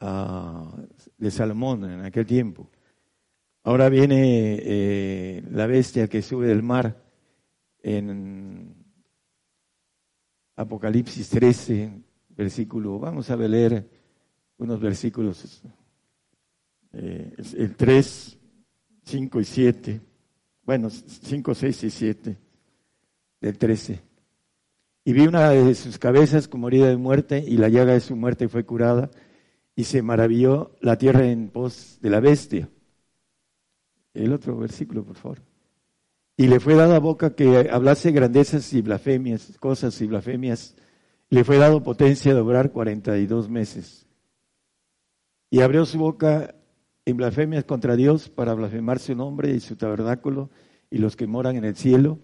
ah, de Salomón en aquel tiempo. Ahora viene eh, la bestia que sube del mar en Apocalipsis 13, versículo, vamos a leer unos versículos, eh, el 3, 5 y 7, bueno, 5, 6 y 7 del 13. Y vi una de sus cabezas como herida de muerte y la llaga de su muerte fue curada y se maravilló la tierra en pos de la bestia. El otro versículo, por favor. Y le fue dada boca que hablase grandezas y blasfemias, cosas y blasfemias. Le fue dado potencia de obrar 42 meses y abrió su boca en blasfemias contra Dios para blasfemar su nombre y su tabernáculo y los que moran en el cielo.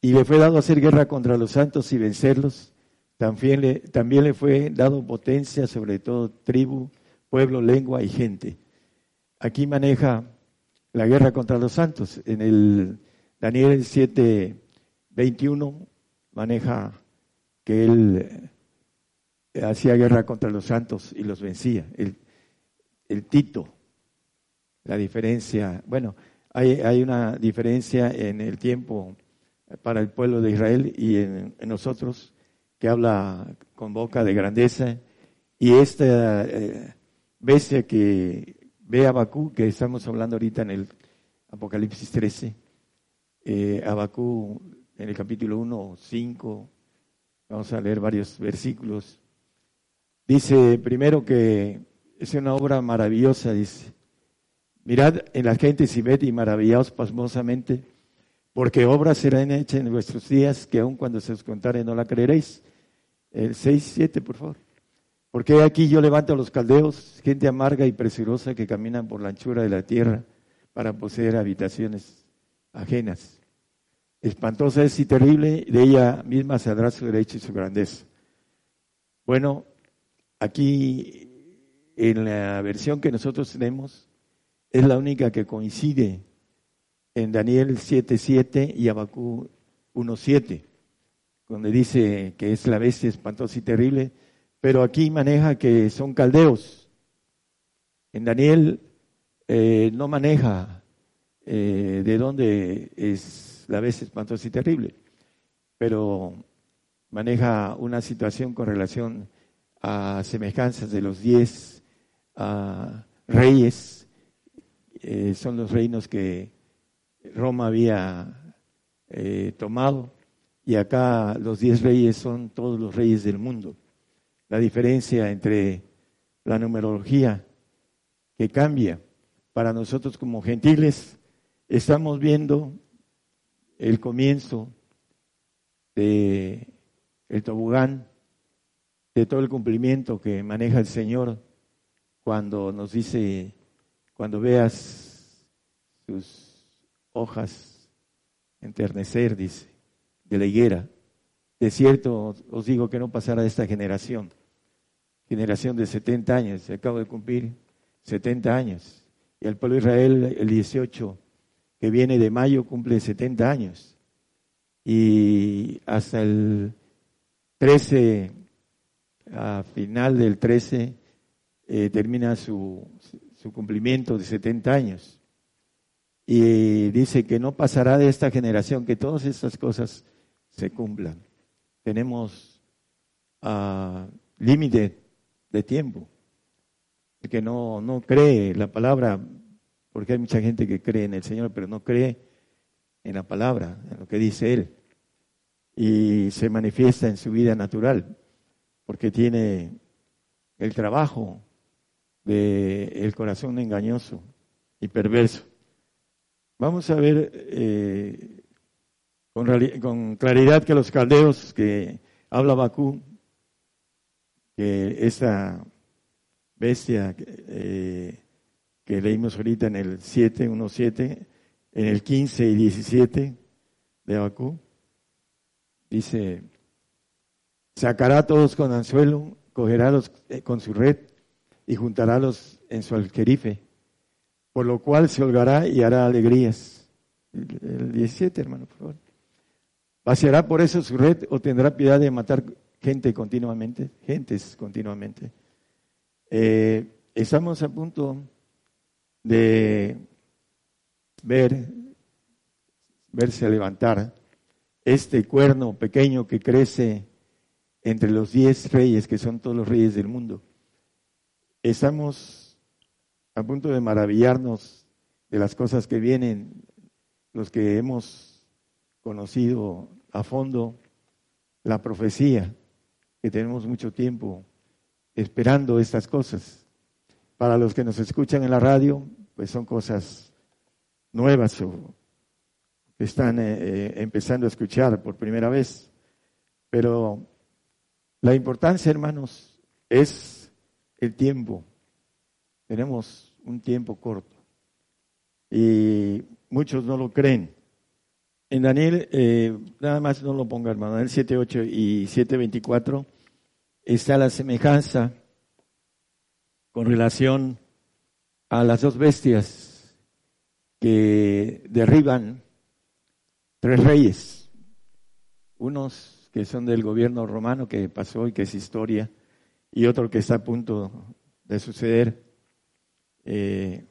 Y le fue dado hacer guerra contra los santos y vencerlos. También le, también le fue dado potencia sobre todo tribu, pueblo, lengua y gente. Aquí maneja la guerra contra los santos. En el Daniel 7, 21 maneja que él hacía guerra contra los santos y los vencía. El, Tito, la diferencia, bueno, hay, hay, una diferencia en el tiempo para el pueblo de Israel y en, nosotros que habla con boca de grandeza y esta eh, bestia que ve a Bakú, que estamos hablando ahorita en el Apocalipsis 13, eh, Abacú en el capítulo 1, 5, vamos a leer varios versículos, Dice primero que es una obra maravillosa, dice. Mirad en la gente y ved y maravillaos pasmosamente, porque obras serán hechas en vuestros días que aun cuando se os contare no la creeréis. El 6, 7, por favor. Porque aquí yo levanto a los caldeos, gente amarga y presurosa que caminan por la anchura de la tierra para poseer habitaciones ajenas. Espantosa es y terrible, de ella misma saldrá su derecho y su grandeza. Bueno, Aquí, en la versión que nosotros tenemos, es la única que coincide en Daniel 7.7 y Abacú 1.7, donde dice que es la bestia espantosa y terrible, pero aquí maneja que son caldeos. En Daniel eh, no maneja eh, de dónde es la bestia espantosa y terrible, pero maneja una situación con relación a semejanzas de los diez reyes, eh, son los reinos que Roma había tomado, y acá los diez reyes son todos los reyes del mundo. La diferencia entre la numerología que cambia para nosotros como gentiles, estamos viendo el comienzo de el tobogán, de todo el cumplimiento que maneja el Señor cuando nos dice, cuando veas sus hojas enternecer, dice, de la higuera. De cierto os digo que no pasará de esta generación, generación de 70 años, acabo de cumplir 70 años. Y el pueblo de Israel, el 18, que viene de mayo, cumple 70 años. Y hasta el 13, a final del 13, eh, termina su, su cumplimiento de 70 años. Y dice que no pasará de esta generación, que todas estas cosas se cumplan. Tenemos uh, límite de tiempo. El que no, no cree la palabra, porque hay mucha gente que cree en el Señor, pero no cree en la palabra, en lo que dice Él. Y se manifiesta en su vida natural, porque tiene el trabajo del el corazón engañoso y perverso. Vamos a ver eh, con, claridad que los caldeos que habla Bakú, que esa bestia eh, que leímos ahorita en el 7, 1, 7, en el 15 y 17 de Bakú, dice, sacará a todos con anzuelo, cogerá los, eh, con su red y juntará los en su alquerife, por lo cual se holgará y hará alegrías. El 17, hermano, por favor. ¿Vaciará por eso su red o tendrá piedad de matar gente continuamente? Gentes continuamente. Eh, estamos a punto de ver, verse levantar este cuerno pequeño que crece entre los diez reyes, que son todos los reyes del mundo. Estamos a punto de maravillarnos de las cosas que vienen, los que hemos conocido a fondo la profecía, que tenemos mucho tiempo esperando estas cosas. Para los que nos escuchan en la radio, pues son cosas nuevas o que están eh, eh, empezando a escuchar por primera vez. Pero la importancia, hermanos, es el tiempo. Tenemos un tiempo corto y muchos no lo creen. En Daniel, eh, nada más no lo ponga, hermano, Daniel 7.8 y 7.24 está la semejanza con relación a las dos bestias que derriban tres reyes, unos que son del gobierno romano que pasó y que es historia, y otro que está a punto de suceder. Eh,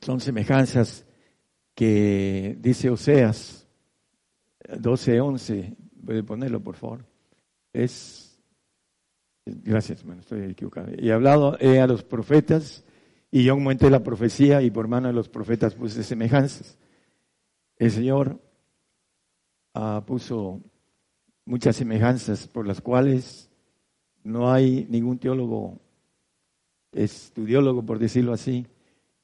son semejanzas que dice Oseas 12:11, puede ponerlo por favor. Es, gracias hermano, estoy equivocado. Y he hablado a los profetas y yo aumenté la profecía y por mano de los profetas puse semejanzas. El Señor ah, puso muchas semejanzas por las cuales no hay ningún teólogo, estudiólogo por decirlo así,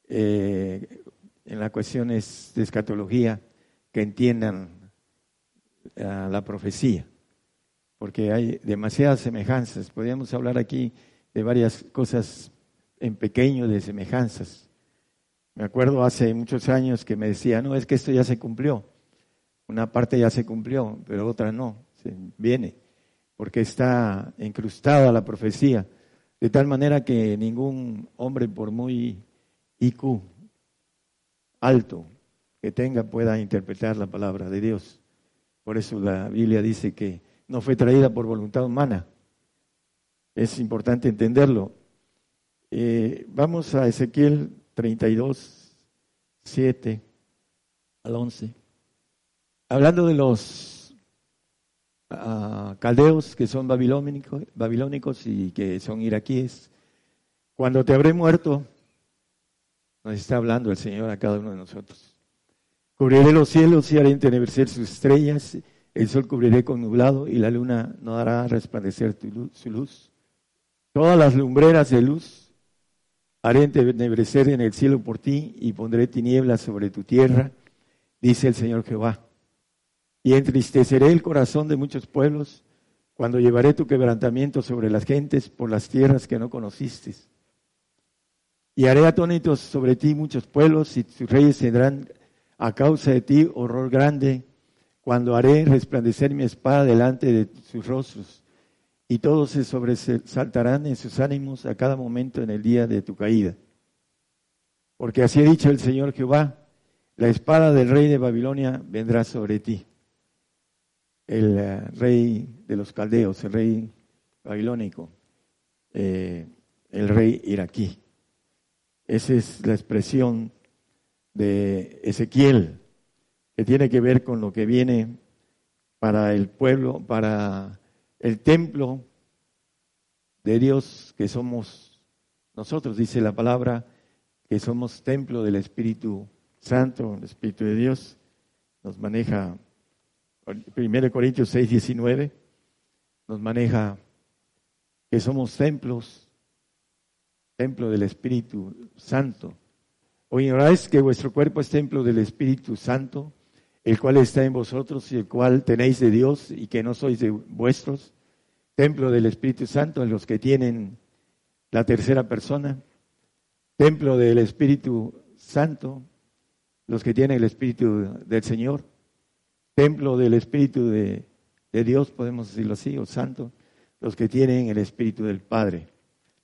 eh, en las cuestiones de escatología que entiendan ah, la profecía, porque hay demasiadas semejanzas. Podríamos hablar aquí de varias cosas en pequeño de semejanzas. Me acuerdo hace muchos años que me decía, no, es que esto ya se cumplió. Una parte ya se cumplió, pero otra no, se viene, porque está incrustada la profecía, de tal manera que ningún hombre, por muy IQ alto que tenga pueda interpretar la palabra de Dios. Por eso la Biblia dice que no fue traída por voluntad humana. Es importante entenderlo. Eh, vamos a Ezequiel 32, 7 al 11. Hablando de los uh, caldeos que son babilónicos y que son iraquíes, Cuando te habré muerto, nos está hablando el Señor a cada uno de nosotros. Cubriré los cielos y haré entenebrecer sus estrellas, el sol cubriré con nublado y la luna no hará resplandecer su luz. Todas las lumbreras de luz haré entenebrecer en el cielo por ti y pondré tinieblas sobre tu tierra, dice el Señor Jehová. Y entristeceré el corazón de muchos pueblos cuando llevaré tu quebrantamiento sobre las gentes por las tierras que no conociste. Y haré atónitos sobre ti muchos pueblos y tus reyes tendrán a causa de ti horror grande, cuando haré resplandecer mi espada delante de sus rostros, y todos se sobresaltarán en sus ánimos a cada momento en el día de tu caída. Porque así ha dicho el Señor Jehová, la espada del rey de Babilonia vendrá sobre ti. El eh, rey de los caldeos, el rey babilónico, eh, el rey iraquí. Esa es la expresión de Ezequiel, que tiene que ver con lo que viene para el pueblo, para el templo de Dios que somos nosotros, dice la palabra, que somos templo del Espíritu Santo, el Espíritu de Dios, nos maneja, 1 Corintios 6, 19, nos maneja que somos templos, templo del Espíritu Santo. O ignoráis que vuestro cuerpo es templo del Espíritu Santo, el cual está en vosotros y el cual tenéis de Dios y que no sois de vuestros, templo del Espíritu Santo los que tienen la tercera persona, templo del Espíritu Santo, los que tienen el Espíritu del Señor, templo del Espíritu de, de Dios, podemos decirlo así, o Santo, los que tienen el Espíritu del Padre,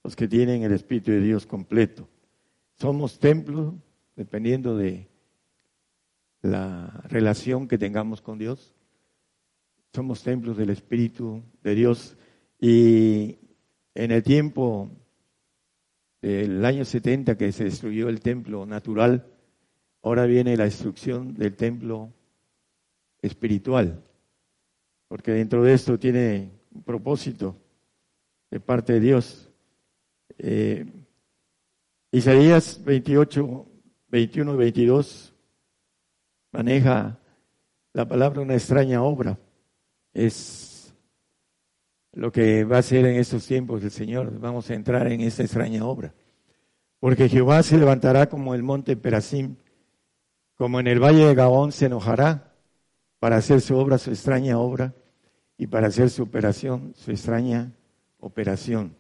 los que tienen el Espíritu de Dios completo. Somos templos dependiendo de la relación que tengamos con Dios. Somos templos del Espíritu de Dios y en el tiempo del año 70 que se destruyó el templo natural, ahora viene la destrucción del templo espiritual, porque dentro de esto tiene un propósito de parte de Dios. Eh, Isaías 28, 21 22 maneja la palabra una extraña obra. Es lo que va a hacer en estos tiempos el Señor. Vamos a entrar en esta extraña obra. Porque Jehová se levantará como el monte Perasim, como en el valle de Gabón se enojará para hacer su obra, su extraña obra, y para hacer su operación, su extraña operación.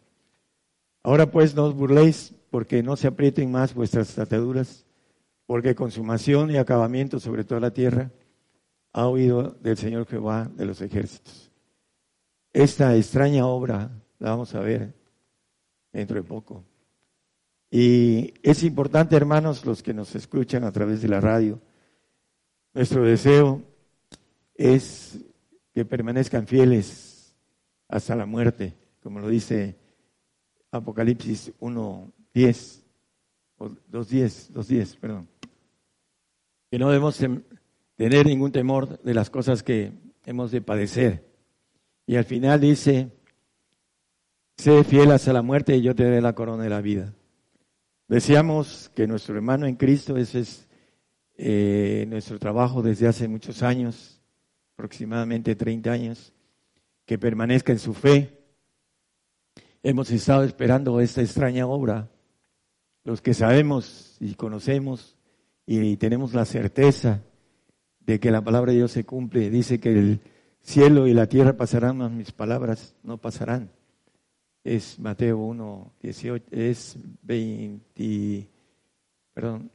Ahora pues no os burléis porque no se aprieten más vuestras ataduras, porque consumación y acabamiento sobre toda la tierra ha oído del Señor Jehová de los ejércitos. Esta extraña obra la vamos a ver dentro de poco. Y es importante, hermanos, los que nos escuchan a través de la radio, nuestro deseo es que permanezcan fieles hasta la muerte, como lo dice Apocalipsis 1, 10, o 2.10, 2.10, perdón. Que no debemos tener ningún temor de las cosas que hemos de padecer. Y al final dice, sé fiel hasta la muerte y yo te daré la corona de la vida. Deseamos que nuestro hermano en Cristo, ese es eh, nuestro trabajo desde hace muchos años, aproximadamente 30 años, que permanezca en su fe. Hemos estado esperando esta extraña obra los que sabemos y conocemos y tenemos la certeza de que la palabra de Dios se cumple, dice que el cielo y la tierra pasarán, mas mis palabras no pasarán. Es Mateo 1, 18, es 20, perdón,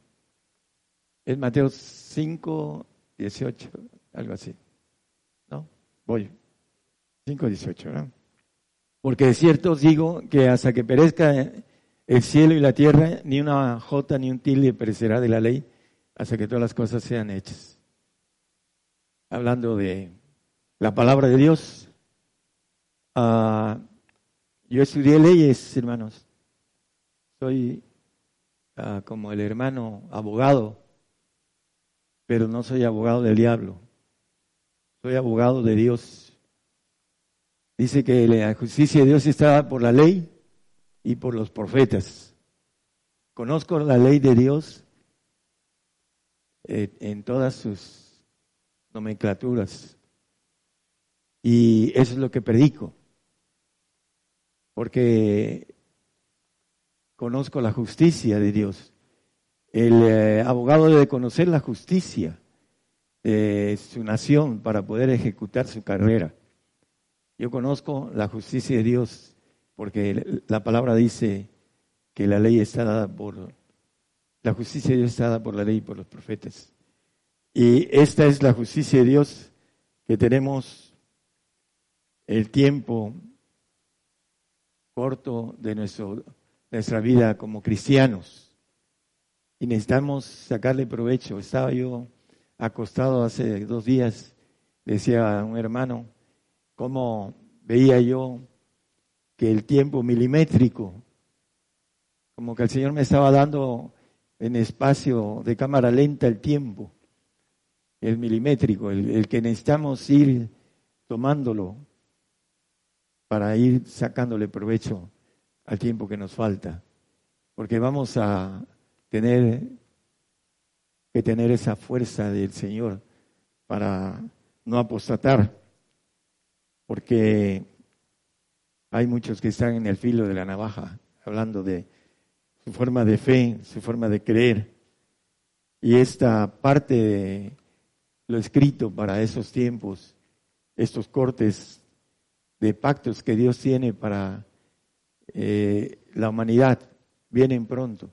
es Mateo 5, 18, algo así. ¿No? Voy. 5, 18, ¿no? Porque de cierto os digo que hasta que perezca el cielo y la tierra, ni una jota ni un tilde perecerá de la ley hasta que todas las cosas sean hechas. Hablando de la palabra de Dios, uh, yo estudié leyes, hermanos. Soy uh, como el hermano abogado, pero no soy abogado del diablo. Soy abogado de Dios. Dice que la justicia de Dios está por la ley y por los profetas. conozco la ley de Dios eh, en todas sus nomenclaturas. Y eso es lo que predico. Porque conozco la justicia de Dios. El eh, abogado debe conocer la justicia de su nación para poder ejecutar su carrera. Yo conozco la justicia de Dios porque la palabra dice que la ley está dada por, la justicia de Dios está dada por la ley y por los profetas. Y esta es la justicia de Dios que tenemos el tiempo corto de nuestro, nuestra vida como cristianos. Y necesitamos sacarle provecho. Estaba yo acostado hace dos días, decía un hermano, cómo veía yo que el tiempo milimétrico, como que el Señor me estaba dando en espacio de cámara lenta el tiempo, el milimétrico, el, el que necesitamos ir tomándolo para ir sacándole provecho al tiempo que nos falta, porque vamos a tener que tener esa fuerza del Señor para no apostatar, porque hay muchos que están en el filo de la navaja, hablando de su forma de fe, su forma de creer, y esta parte de lo escrito para esos tiempos, estos cortes de pactos que Dios tiene para eh, la humanidad, vienen pronto.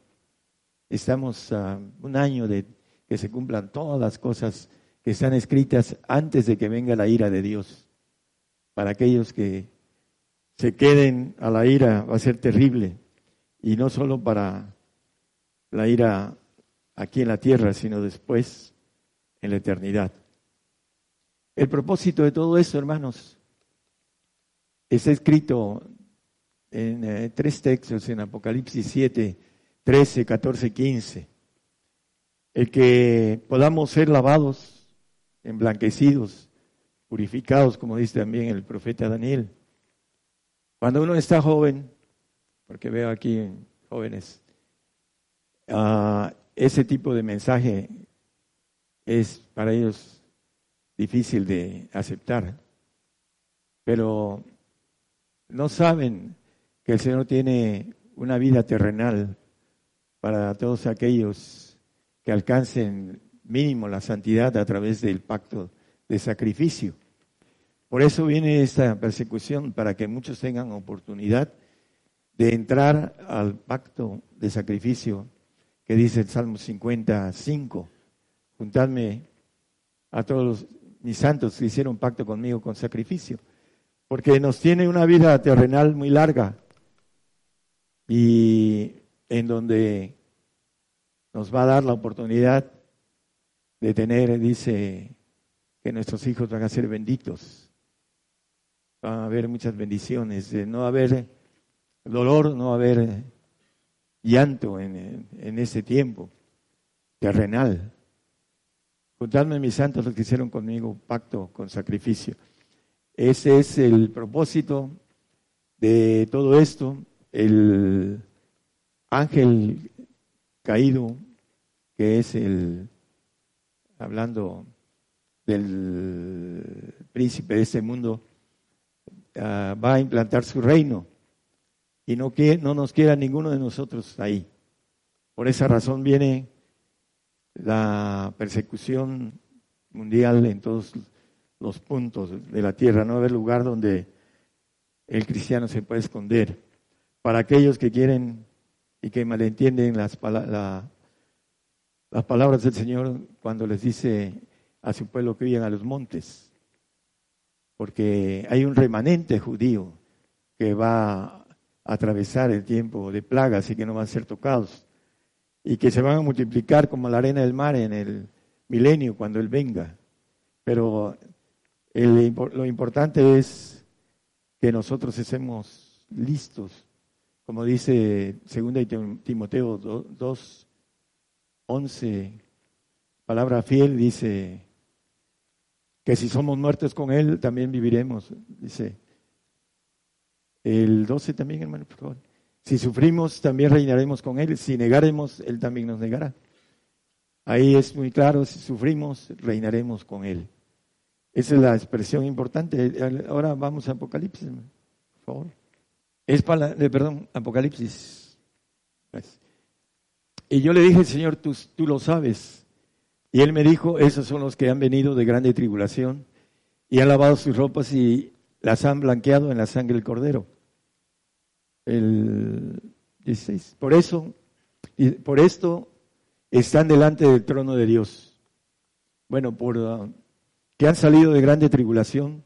Estamos a un año de que se cumplan todas las cosas que están escritas antes de que venga la ira de Dios. Para aquellos que se queden a la ira va a ser terrible. Y no solo para la ira aquí en la tierra, sino después en la eternidad. El propósito de todo esto, hermanos, está escrito en eh, tres textos en Apocalipsis 7, 13, 14, 15 el que podamos ser lavados, emblanquecidos, purificados, como dice también el profeta Daniel. Cuando uno está joven, porque veo aquí jóvenes, uh, ese tipo de mensaje es para ellos difícil de aceptar, pero no saben que el Señor tiene una vida terrenal para todos aquellos que alcancen mínimo la santidad a través del pacto de sacrificio. Por eso viene esta persecución, para que muchos tengan oportunidad de entrar al pacto de sacrificio que dice el Salmo 55. Juntadme a todos mis santos que hicieron pacto conmigo con sacrificio, porque nos tiene una vida terrenal muy larga y en donde nos va a dar la oportunidad de tener, dice, que nuestros hijos van a ser benditos. Va a haber muchas bendiciones, no va a haber dolor, no va a haber llanto en, en ese tiempo terrenal. Contadme mis santos los que hicieron conmigo pacto con sacrificio. Ese es el propósito de todo esto. El ángel caído que es el, hablando del príncipe de este mundo, ah, va a implantar su reino y no, que, no nos quiera ninguno de nosotros ahí. Por esa razón viene la persecución mundial en todos los puntos de la tierra. No haber lugar donde el cristiano se pueda esconder. Para aquellos que quieren y que malentienden las, la, las palabras del Señor cuando les dice a su pueblo que huyan a los montes, porque hay un remanente judío que va a atravesar el tiempo de plagas y que no van a ser tocados, y que se van a multiplicar como la arena del mar en el milenio cuando Él venga. Pero lo importante es que nosotros estemos listos, como dice 2 Timoteo 2, 11, palabra fiel, dice que si somos muertos con Él, también viviremos. Dice el 12 también, hermano, por favor. Si sufrimos, también reinaremos con Él. Si negaremos, Él también nos negará. Ahí es muy claro, si sufrimos, reinaremos con Él. Esa es la expresión importante. Ahora vamos a Apocalipsis, por favor. Es para, perdón, Apocalipsis. Y yo le dije, Señor, tú lo sabes. Y él me dijo, esos son los que han venido de grande tribulación y han lavado sus ropas y las han blanqueado en la sangre del cordero. El 16. Por eso, por esto están delante del trono de Dios. Bueno, por uh, que han salido de grande tribulación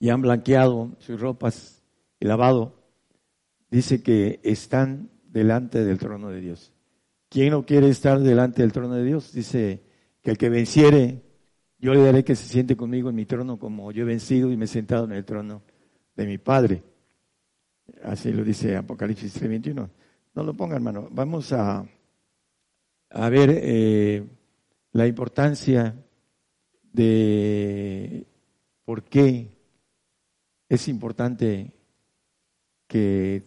y han blanqueado sus ropas y lavado, dice que están delante del trono de Dios. ¿Quién no quiere estar delante del trono de Dios? Dice que el que venciere, yo le daré que se siente conmigo en mi trono como yo he vencido y me he sentado en el trono de mi Padre. Así lo dice Apocalipsis 3:21. No lo ponga, hermano. Vamos a, a ver eh, la importancia de por qué es importante que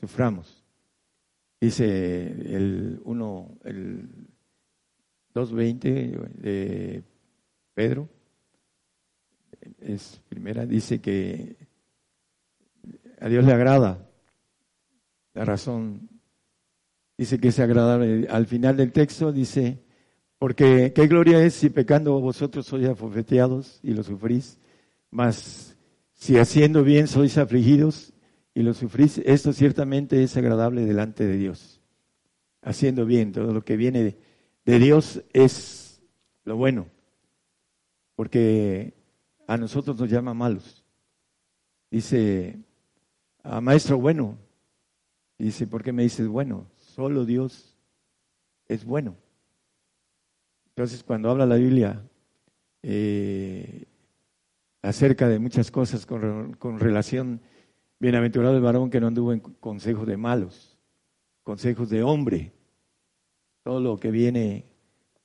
suframos. Dice el 1, el 2.20 de Pedro, es primera, dice que a Dios le agrada. La razón dice que es agradable. Al final del texto dice, porque qué gloria es si pecando vosotros sois afofeteados y lo sufrís, mas si haciendo bien sois afligidos y lo sufrís, esto ciertamente es agradable delante de Dios. Haciendo bien, todo lo que viene de, Dios es lo bueno, porque a nosotros nos llama malos. Dice, a maestro bueno, dice, ¿por qué me dices bueno? Solo Dios es bueno. Entonces, cuando habla la Biblia eh, acerca de muchas cosas con, con relación, bienaventurado el varón que no anduvo en consejos de malos, consejos de hombre, todo lo que viene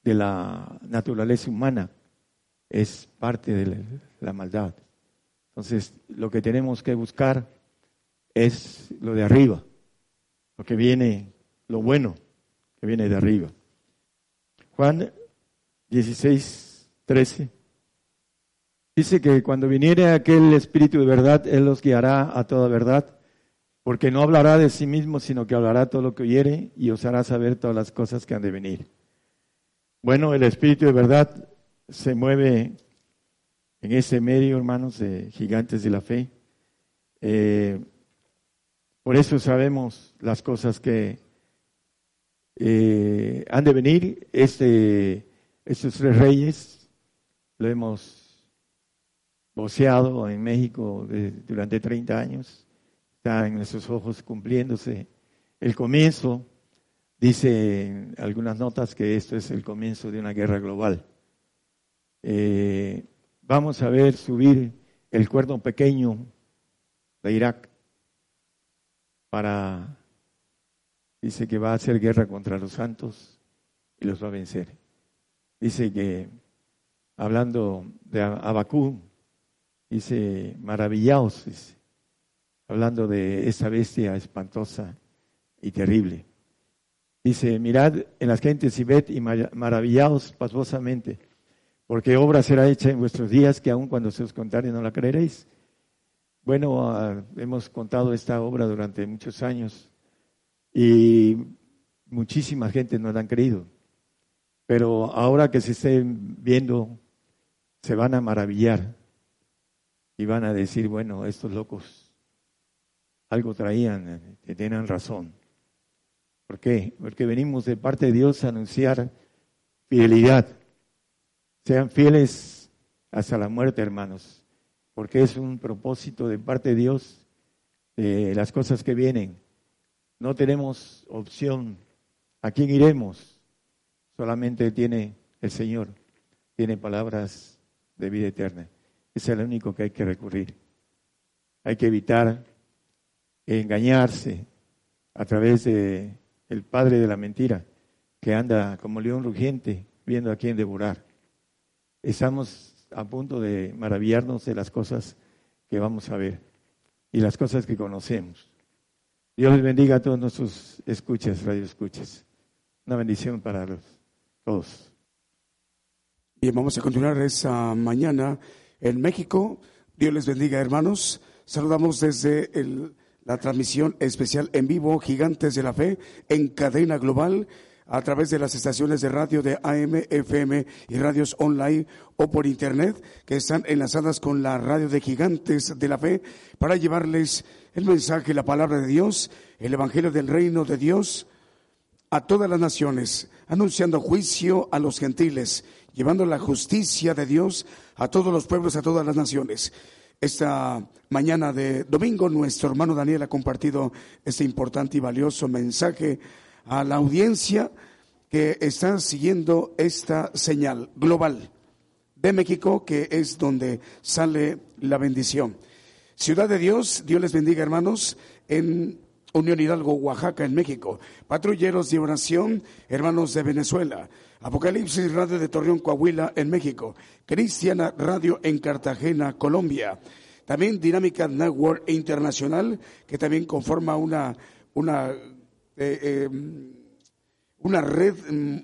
de la naturaleza humana es parte de la maldad. Entonces, lo que tenemos que buscar es lo de arriba, lo que viene, lo bueno que viene de arriba. Juan 16, 13. Dice que cuando viniere aquel Espíritu de verdad, Él los guiará a toda verdad, porque no hablará de sí mismo, sino que hablará todo lo que oyere y os hará saber todas las cosas que han de venir. Bueno, el Espíritu de verdad se mueve en ese medio, hermanos, de gigantes de la fe. Eh, por eso sabemos las cosas que eh, han de venir. Este estos tres reyes lo hemos voceado en México durante 30 años. Está en nuestros ojos cumpliéndose el comienzo. Dice algunas notas que esto es el comienzo de una guerra global. Eh, vamos a ver subir el cuerno pequeño de Irak para, dice que va a hacer guerra contra los santos y los va a vencer. Dice que, hablando de Abacú, dice, maravillaos, hablando de esa bestia espantosa y terrible. Dice, mirad en las gentes y ved y maravillaos pasmosamente, porque obra será hecha en vuestros días que aun cuando se os contare no la creeréis. Bueno, ah, hemos contado esta obra durante muchos años y muchísima gente no la han creído. Pero ahora que se estén viendo, se van a maravillar y van a decir, bueno, estos locos algo traían, que tienen razón. ¿Por qué? Porque venimos de parte de Dios a anunciar fidelidad. Sean fieles hasta la muerte, hermanos, porque es un propósito de parte de Dios de las cosas que vienen. No tenemos opción. ¿A quién iremos? Solamente tiene el Señor, tiene palabras de vida eterna. Es el único que hay que recurrir. Hay que evitar engañarse a través de el padre de la mentira, que anda como león rugiente viendo a quién devorar. Estamos a punto de maravillarnos de las cosas que vamos a ver y las cosas que conocemos. Dios les bendiga a todos nuestros escuchas, radio escuchas. Una bendición para los, todos. Bien, vamos a continuar esa mañana en México. Dios les bendiga, hermanos. Saludamos desde la transmisión especial en vivo Gigantes de la Fe en cadena global a través de las estaciones de radio de AM, FM y radios online o por internet que están enlazadas con la radio de Gigantes de la Fe para llevarles el mensaje, la palabra de Dios, el Evangelio del Reino de Dios a todas las naciones, anunciando juicio a los gentiles llevando la justicia de Dios a todos los pueblos, a todas las naciones. Esta mañana de domingo, nuestro hermano Daniel ha compartido este importante y valioso mensaje a la audiencia que está siguiendo esta señal global de México, que es donde sale la bendición. Ciudad de Dios, Dios les bendiga hermanos, en Unión Hidalgo, Oaxaca, en México. Patrulleros de oración, hermanos de Venezuela. Apocalipsis Radio de Torreón, Coahuila, en México. Cristiana Radio en Cartagena, Colombia. También Dinámica Network Internacional, que también conforma una, una, eh, eh, una red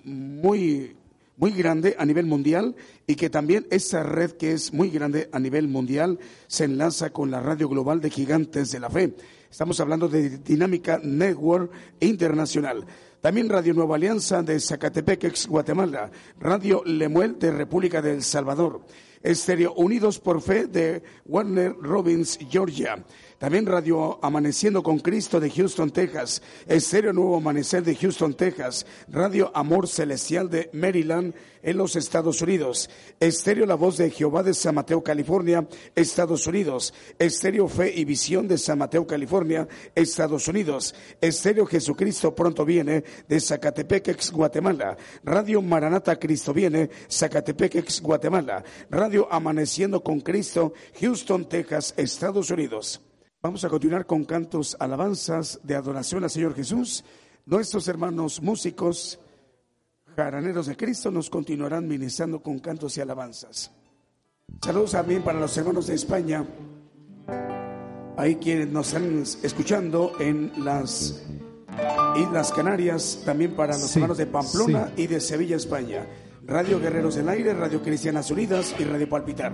muy, muy grande a nivel mundial y que también esa red que es muy grande a nivel mundial se enlaza con la radio global de gigantes de la fe. Estamos hablando de Dinámica Network Internacional. También Radio Nueva Alianza de Zacatepec, ex Guatemala. Radio Lemuel de República del Salvador. Estéreo Unidos por Fe de Warner Robins, Georgia. También Radio Amaneciendo con Cristo de Houston, Texas. Estéreo Nuevo Amanecer de Houston, Texas. Radio Amor Celestial de Maryland en los Estados Unidos. Estéreo La Voz de Jehová de San Mateo, California, Estados Unidos. Estéreo Fe y Visión de San Mateo, California, Estados Unidos. Estéreo Jesucristo pronto viene de Zacatepec, Guatemala. Radio Maranata Cristo viene, Zacatepec, Guatemala. Amaneciendo con Cristo, Houston, Texas, Estados Unidos. Vamos a continuar con cantos, alabanzas de adoración al Señor Jesús. Nuestros hermanos músicos, jaraneros de Cristo, nos continuarán ministrando con cantos y alabanzas. Saludos también para los hermanos de España. Hay quienes nos están escuchando en las Islas Canarias, también para los hermanos de Pamplona y de Sevilla, España. Radio Guerreros del Aire, Radio Cristianas Unidas y Radio Palpitar.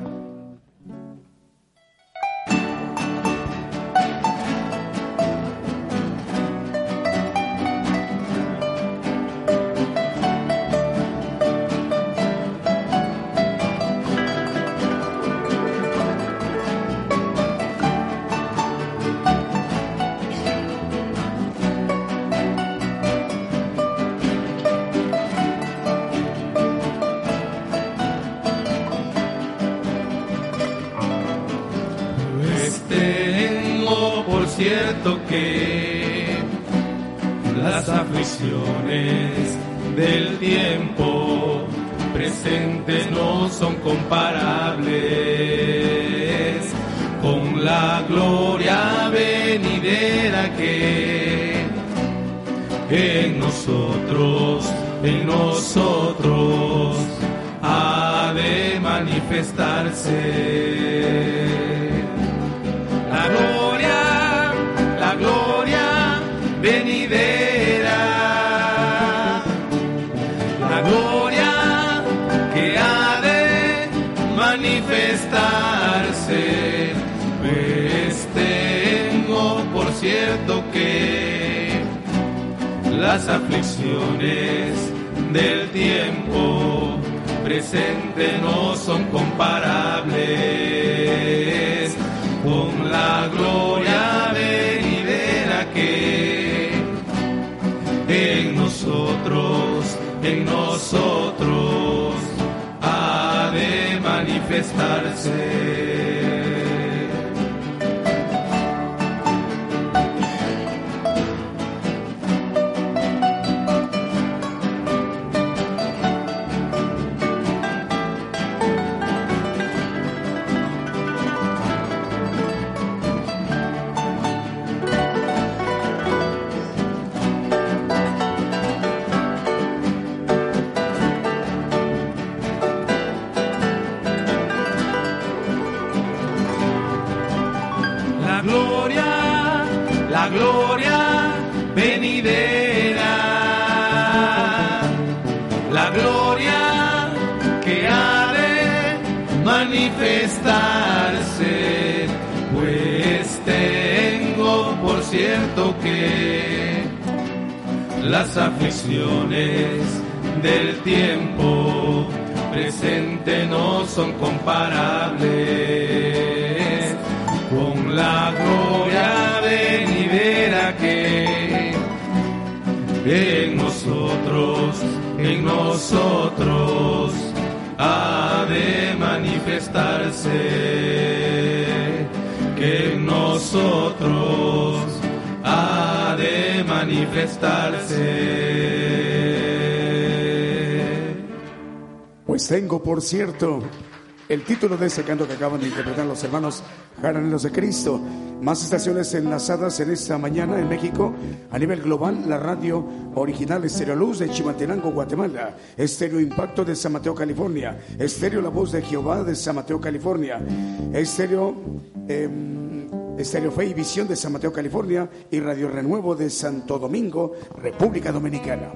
Que las aflicciones del tiempo presente no son comparables con la gloria venidera que en nosotros, en nosotros ha de manifestarse. Las aflicciones del tiempo presente no son comparables con la gloria venidera que en nosotros, en nosotros ha de manifestarse. venidera. La gloria que ha de manifestarse, pues tengo por cierto que las aflicciones del tiempo presente no son comparables con la gloria venidera en nosotros, en nosotros ha de manifestarse, que en nosotros ha de manifestarse. Pues tengo, por cierto, el título de ese canto que acaban de interpretar los hermanos Jaraneros de Cristo. Más estaciones enlazadas en esta mañana en México. A nivel global, la radio original Estéreo Luz de Chimatenango, Guatemala. Estéreo Impacto de San Mateo, California. Estéreo La Voz de Jehová de San Mateo, California. Estéreo... Em, Estéreo Fe y Visión de San Mateo, California y Radio Renuevo de Santo Domingo, República Dominicana.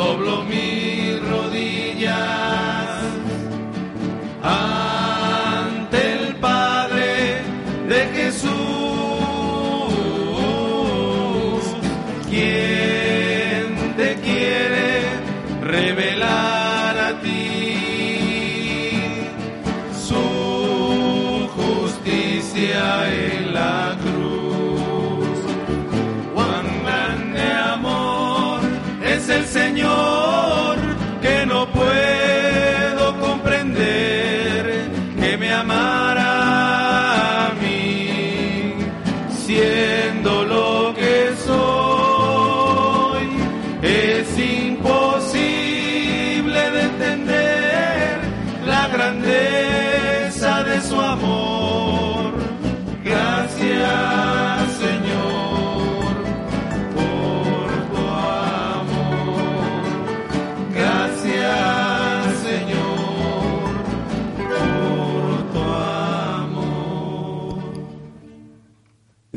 Doblo mis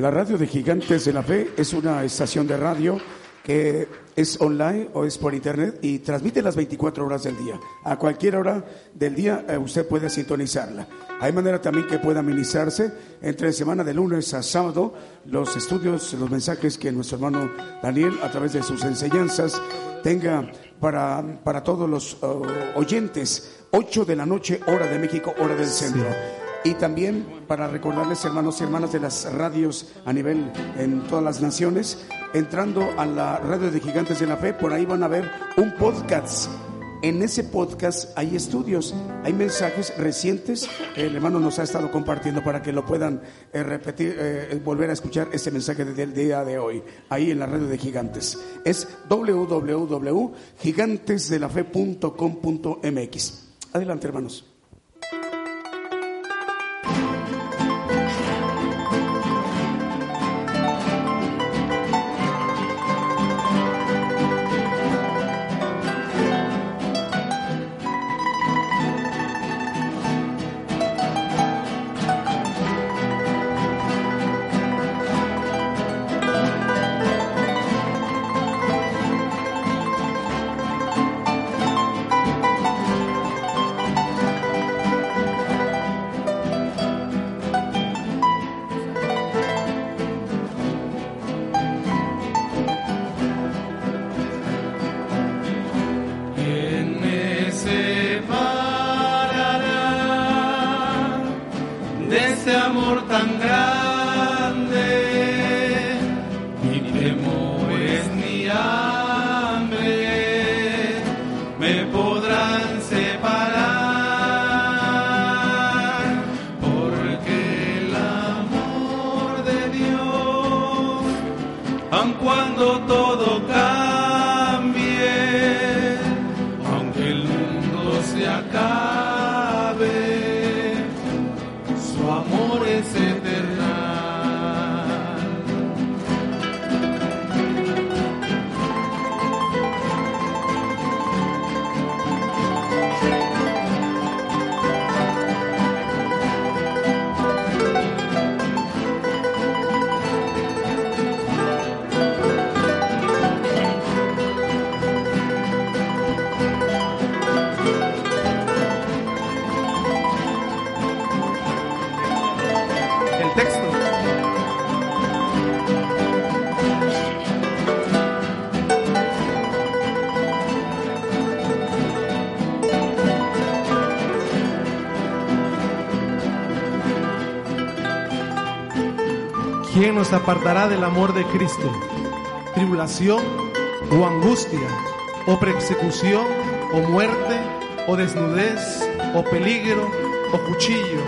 La radio de Gigantes de la Fe es una estación de radio que es online o es por internet y transmite las 24 horas del día. A cualquier hora del día eh, usted puede sintonizarla. Hay manera también que pueda ministrarse entre semana de lunes a sábado los estudios, los mensajes que nuestro hermano Daniel a través de sus enseñanzas tenga para, para todos los uh, oyentes. 8 de la noche, hora de México, hora del centro. Y también para recordarles, hermanos y hermanas de las radios a nivel en todas las naciones, entrando a la radio de Gigantes de la Fe, por ahí van a ver un podcast. En ese podcast hay estudios, hay mensajes recientes que el hermano nos ha estado compartiendo para que lo puedan eh, repetir, eh, volver a escuchar ese mensaje del día de hoy, ahí en la radio de Gigantes. Es www.gigantesdelafe.com.mx. Adelante, hermanos. Apartará del amor de Cristo? ¿Tribulación o angustia o persecución o muerte o desnudez o peligro o cuchillo?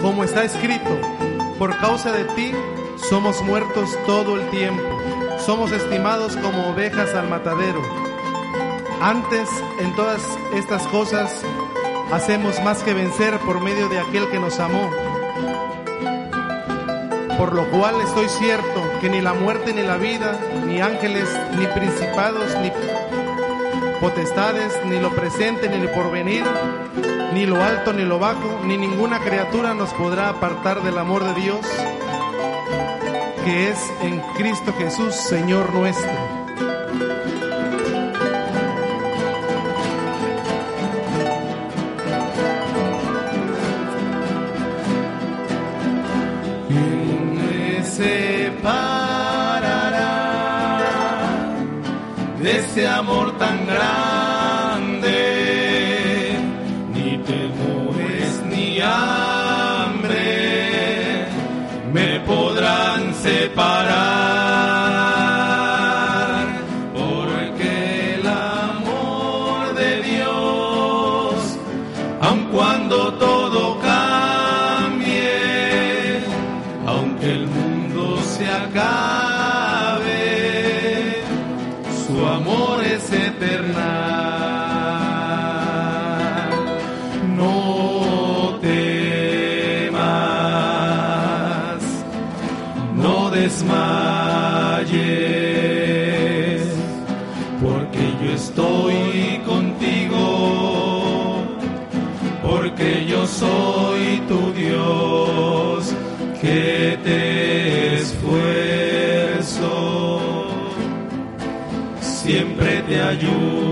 Como está escrito, por causa de ti somos muertos todo el tiempo, somos estimados como ovejas al matadero. Antes, en todas estas cosas, hacemos más que vencer por medio de aquel que nos amó por lo cual estoy cierto que ni la muerte ni la vida, ni ángeles, ni principados, ni potestades, ni lo presente, ni lo porvenir, ni lo alto, ni lo bajo, ni ninguna criatura nos podrá apartar del amor de Dios, que es en Cristo Jesús, Señor nuestro. Ese amor tan grande, Que te esfuerzo, siempre te ayudo.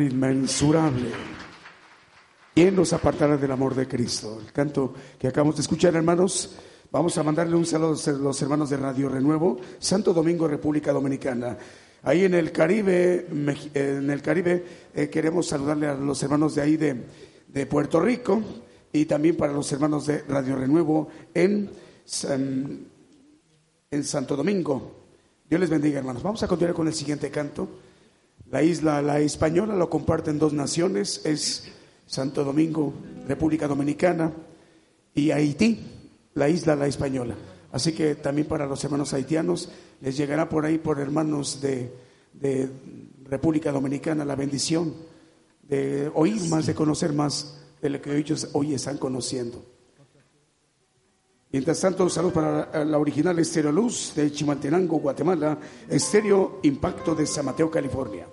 Inmensurable. ¿Quién nos apartará del amor de Cristo? El canto que acabamos de escuchar, hermanos. Vamos a mandarle un saludo a los hermanos de Radio Renuevo, Santo Domingo, República Dominicana. Ahí en el Caribe, en el Caribe eh, queremos saludarle a los hermanos de ahí de, Puerto Rico y también para los hermanos de Radio Renuevo en, en Santo Domingo. Dios les bendiga, hermanos. Vamos a continuar con el siguiente canto. La isla, la española, lo comparten dos naciones. Es Santo Domingo, República Dominicana y Haití, la isla La Española. Así que también para los hermanos haitianos les llegará por ahí, por hermanos de, República Dominicana, la bendición de oír más, de conocer más de lo que ellos hoy están conociendo. Mientras tanto, saludos para la original Estéreo Luz de Chimaltenango, Guatemala, Estéreo Impacto de San Mateo, California.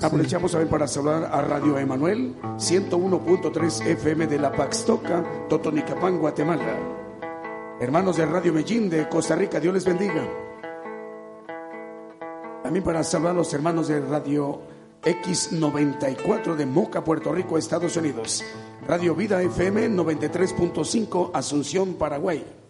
Aprovechamos también para saludar a Radio Emanuel, 101.3 FM de La Paxtoca, Totonicapán, Guatemala. Hermanos de Radio Medellín de Costa Rica, Dios les bendiga. También para saludar a los hermanos de Radio X94 de Moca, Puerto Rico, Estados Unidos. Radio Vida FM 93.5, Asunción, Paraguay.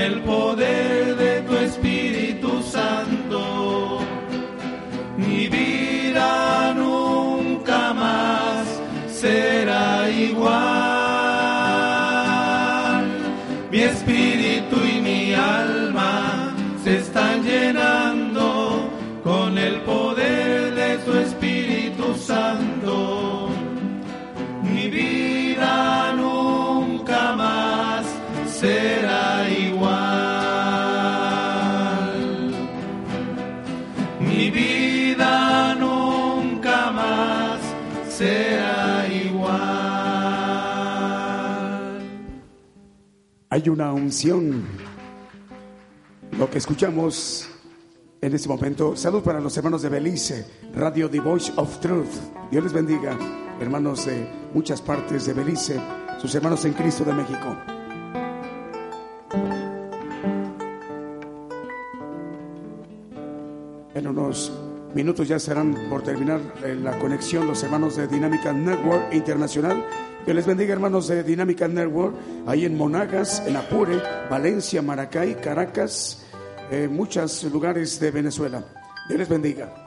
Mi vida Hay una unción. Lo que escuchamos en este momento. Salud para los hermanos de Belice, Radio The Voice of Truth. Dios les bendiga, hermanos de muchas partes de Belice, sus hermanos en Cristo de México. En unos minutos ya estarán por terminar eh, la conexión los hermanos de Dinámica Network Internacional. Que les bendiga hermanos de Dinámica Network, ahí en Monagas, en Apure, Valencia, Maracay, Caracas, eh, muchos lugares de Venezuela. Dios les bendiga.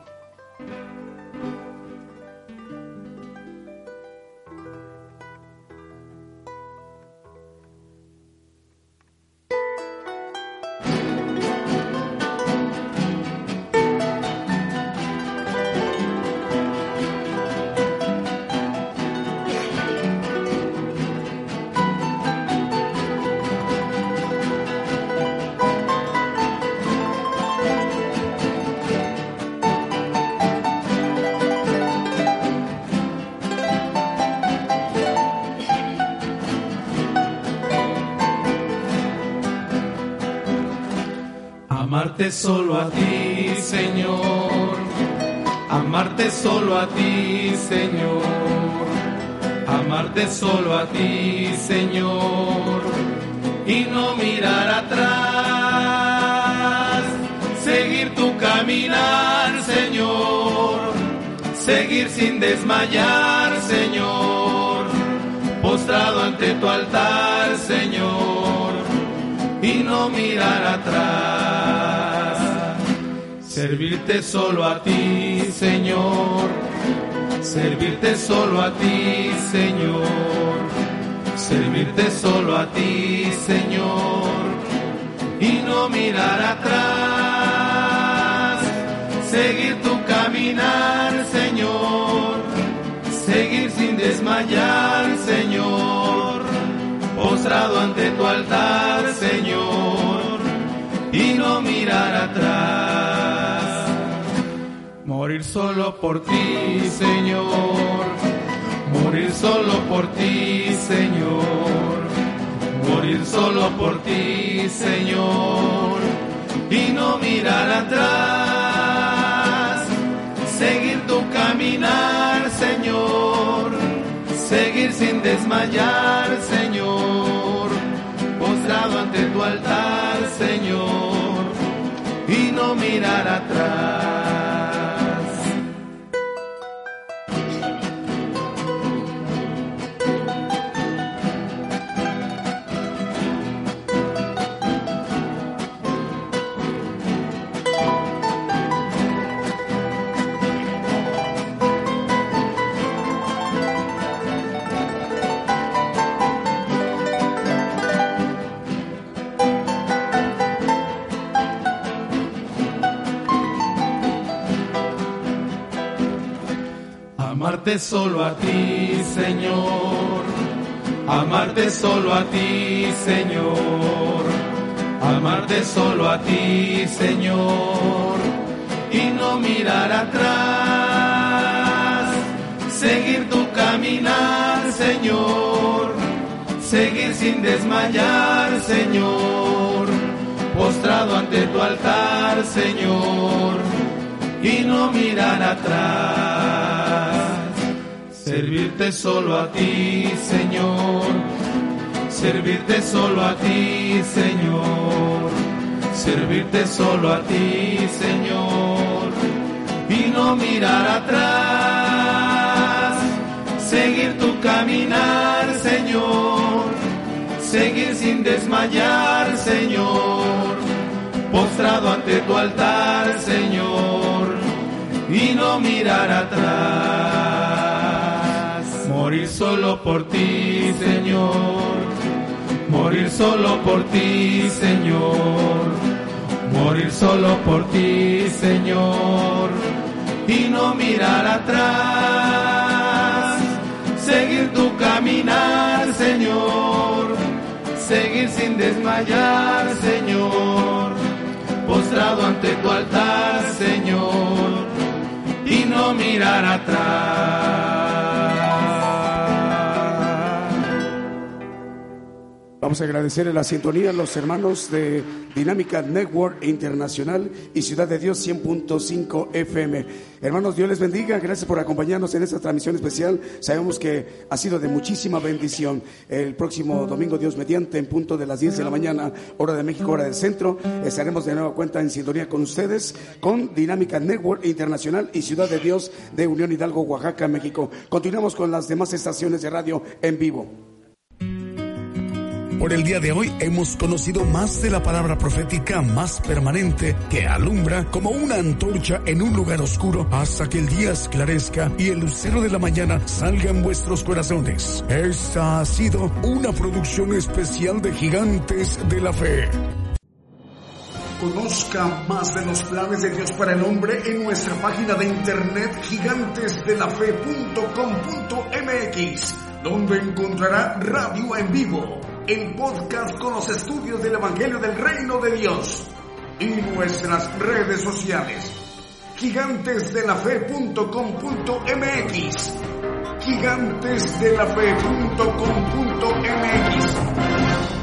Solo a ti, Señor. Amarte solo a ti, Señor. Amarte solo a ti, Señor. Y no mirar atrás. Seguir tu caminar, Señor. Seguir sin desmayar, Señor. Postrado ante tu altar, Señor. Y no mirar atrás. Servirte solo a ti, Señor. Servirte solo a ti, Señor. Servirte solo a ti, Señor. Y no mirar atrás. Seguir tu caminar, Señor. Seguir sin desmayar, Señor. Postrado ante tu altar, Señor. Y no mirar atrás. Morir solo por ti, Señor. Morir solo por ti, Señor. Morir solo por ti, Señor. Y no mirar atrás. Seguir tu caminar, Señor. Seguir sin desmayar, Señor. Postrado ante tu altar, Señor. Y no mirar atrás. Amarte solo a ti, Señor. Amarte solo a ti, Señor. Amarte solo a ti, Señor. Y no mirar atrás. Seguir tu caminar, Señor. Seguir sin desmayar, Señor. Postrado ante tu altar, Señor. Y no mirar atrás. Servirte solo a ti, Señor. Servirte solo a ti, Señor. Servirte solo a ti, Señor. Y no mirar atrás. Seguir tu caminar, Señor. Seguir sin desmayar, Señor. Postrado ante tu altar, Señor. Y no mirar atrás. Morir solo por ti, Señor. Morir solo por ti, Señor. morir solo por ti, Señor, y no mirar atrás, seguir tu caminar, Señor, seguir sin desmayar, Señor, postrado ante tu altar, Señor, y no mirar atrás. Vamos a agradecer la sintonía a los hermanos de Dinámica Network Internacional y Ciudad de Dios 100.5 FM. Hermanos, Dios les bendiga. Gracias por acompañarnos en esta transmisión especial. Sabemos que ha sido de muchísima bendición. El próximo domingo, Dios mediante, en punto de las 10 de la mañana, hora de México, hora del centro, estaremos de nueva cuenta en sintonía con ustedes con Dinámica Network Internacional y Ciudad de Dios de Unión Hidalgo, Oaxaca, México. Continuamos con las demás estaciones de radio en vivo. Por el día de hoy hemos conocido más de la palabra profética más permanente que alumbra como una antorcha en un lugar oscuro hasta que el día esclarezca y el lucero de la mañana salga en vuestros corazones. Esta ha sido una producción especial de Gigantes de la Fe. Conozca más de los planes de Dios para el hombre en nuestra página de internet gigantesdelafe.com.mx, donde encontrará radio en vivo el podcast con los estudios del Evangelio del Reino de Dios y nuestras redes sociales. Gigantesdelafe.com.mx Gigantesdelafe.com.mx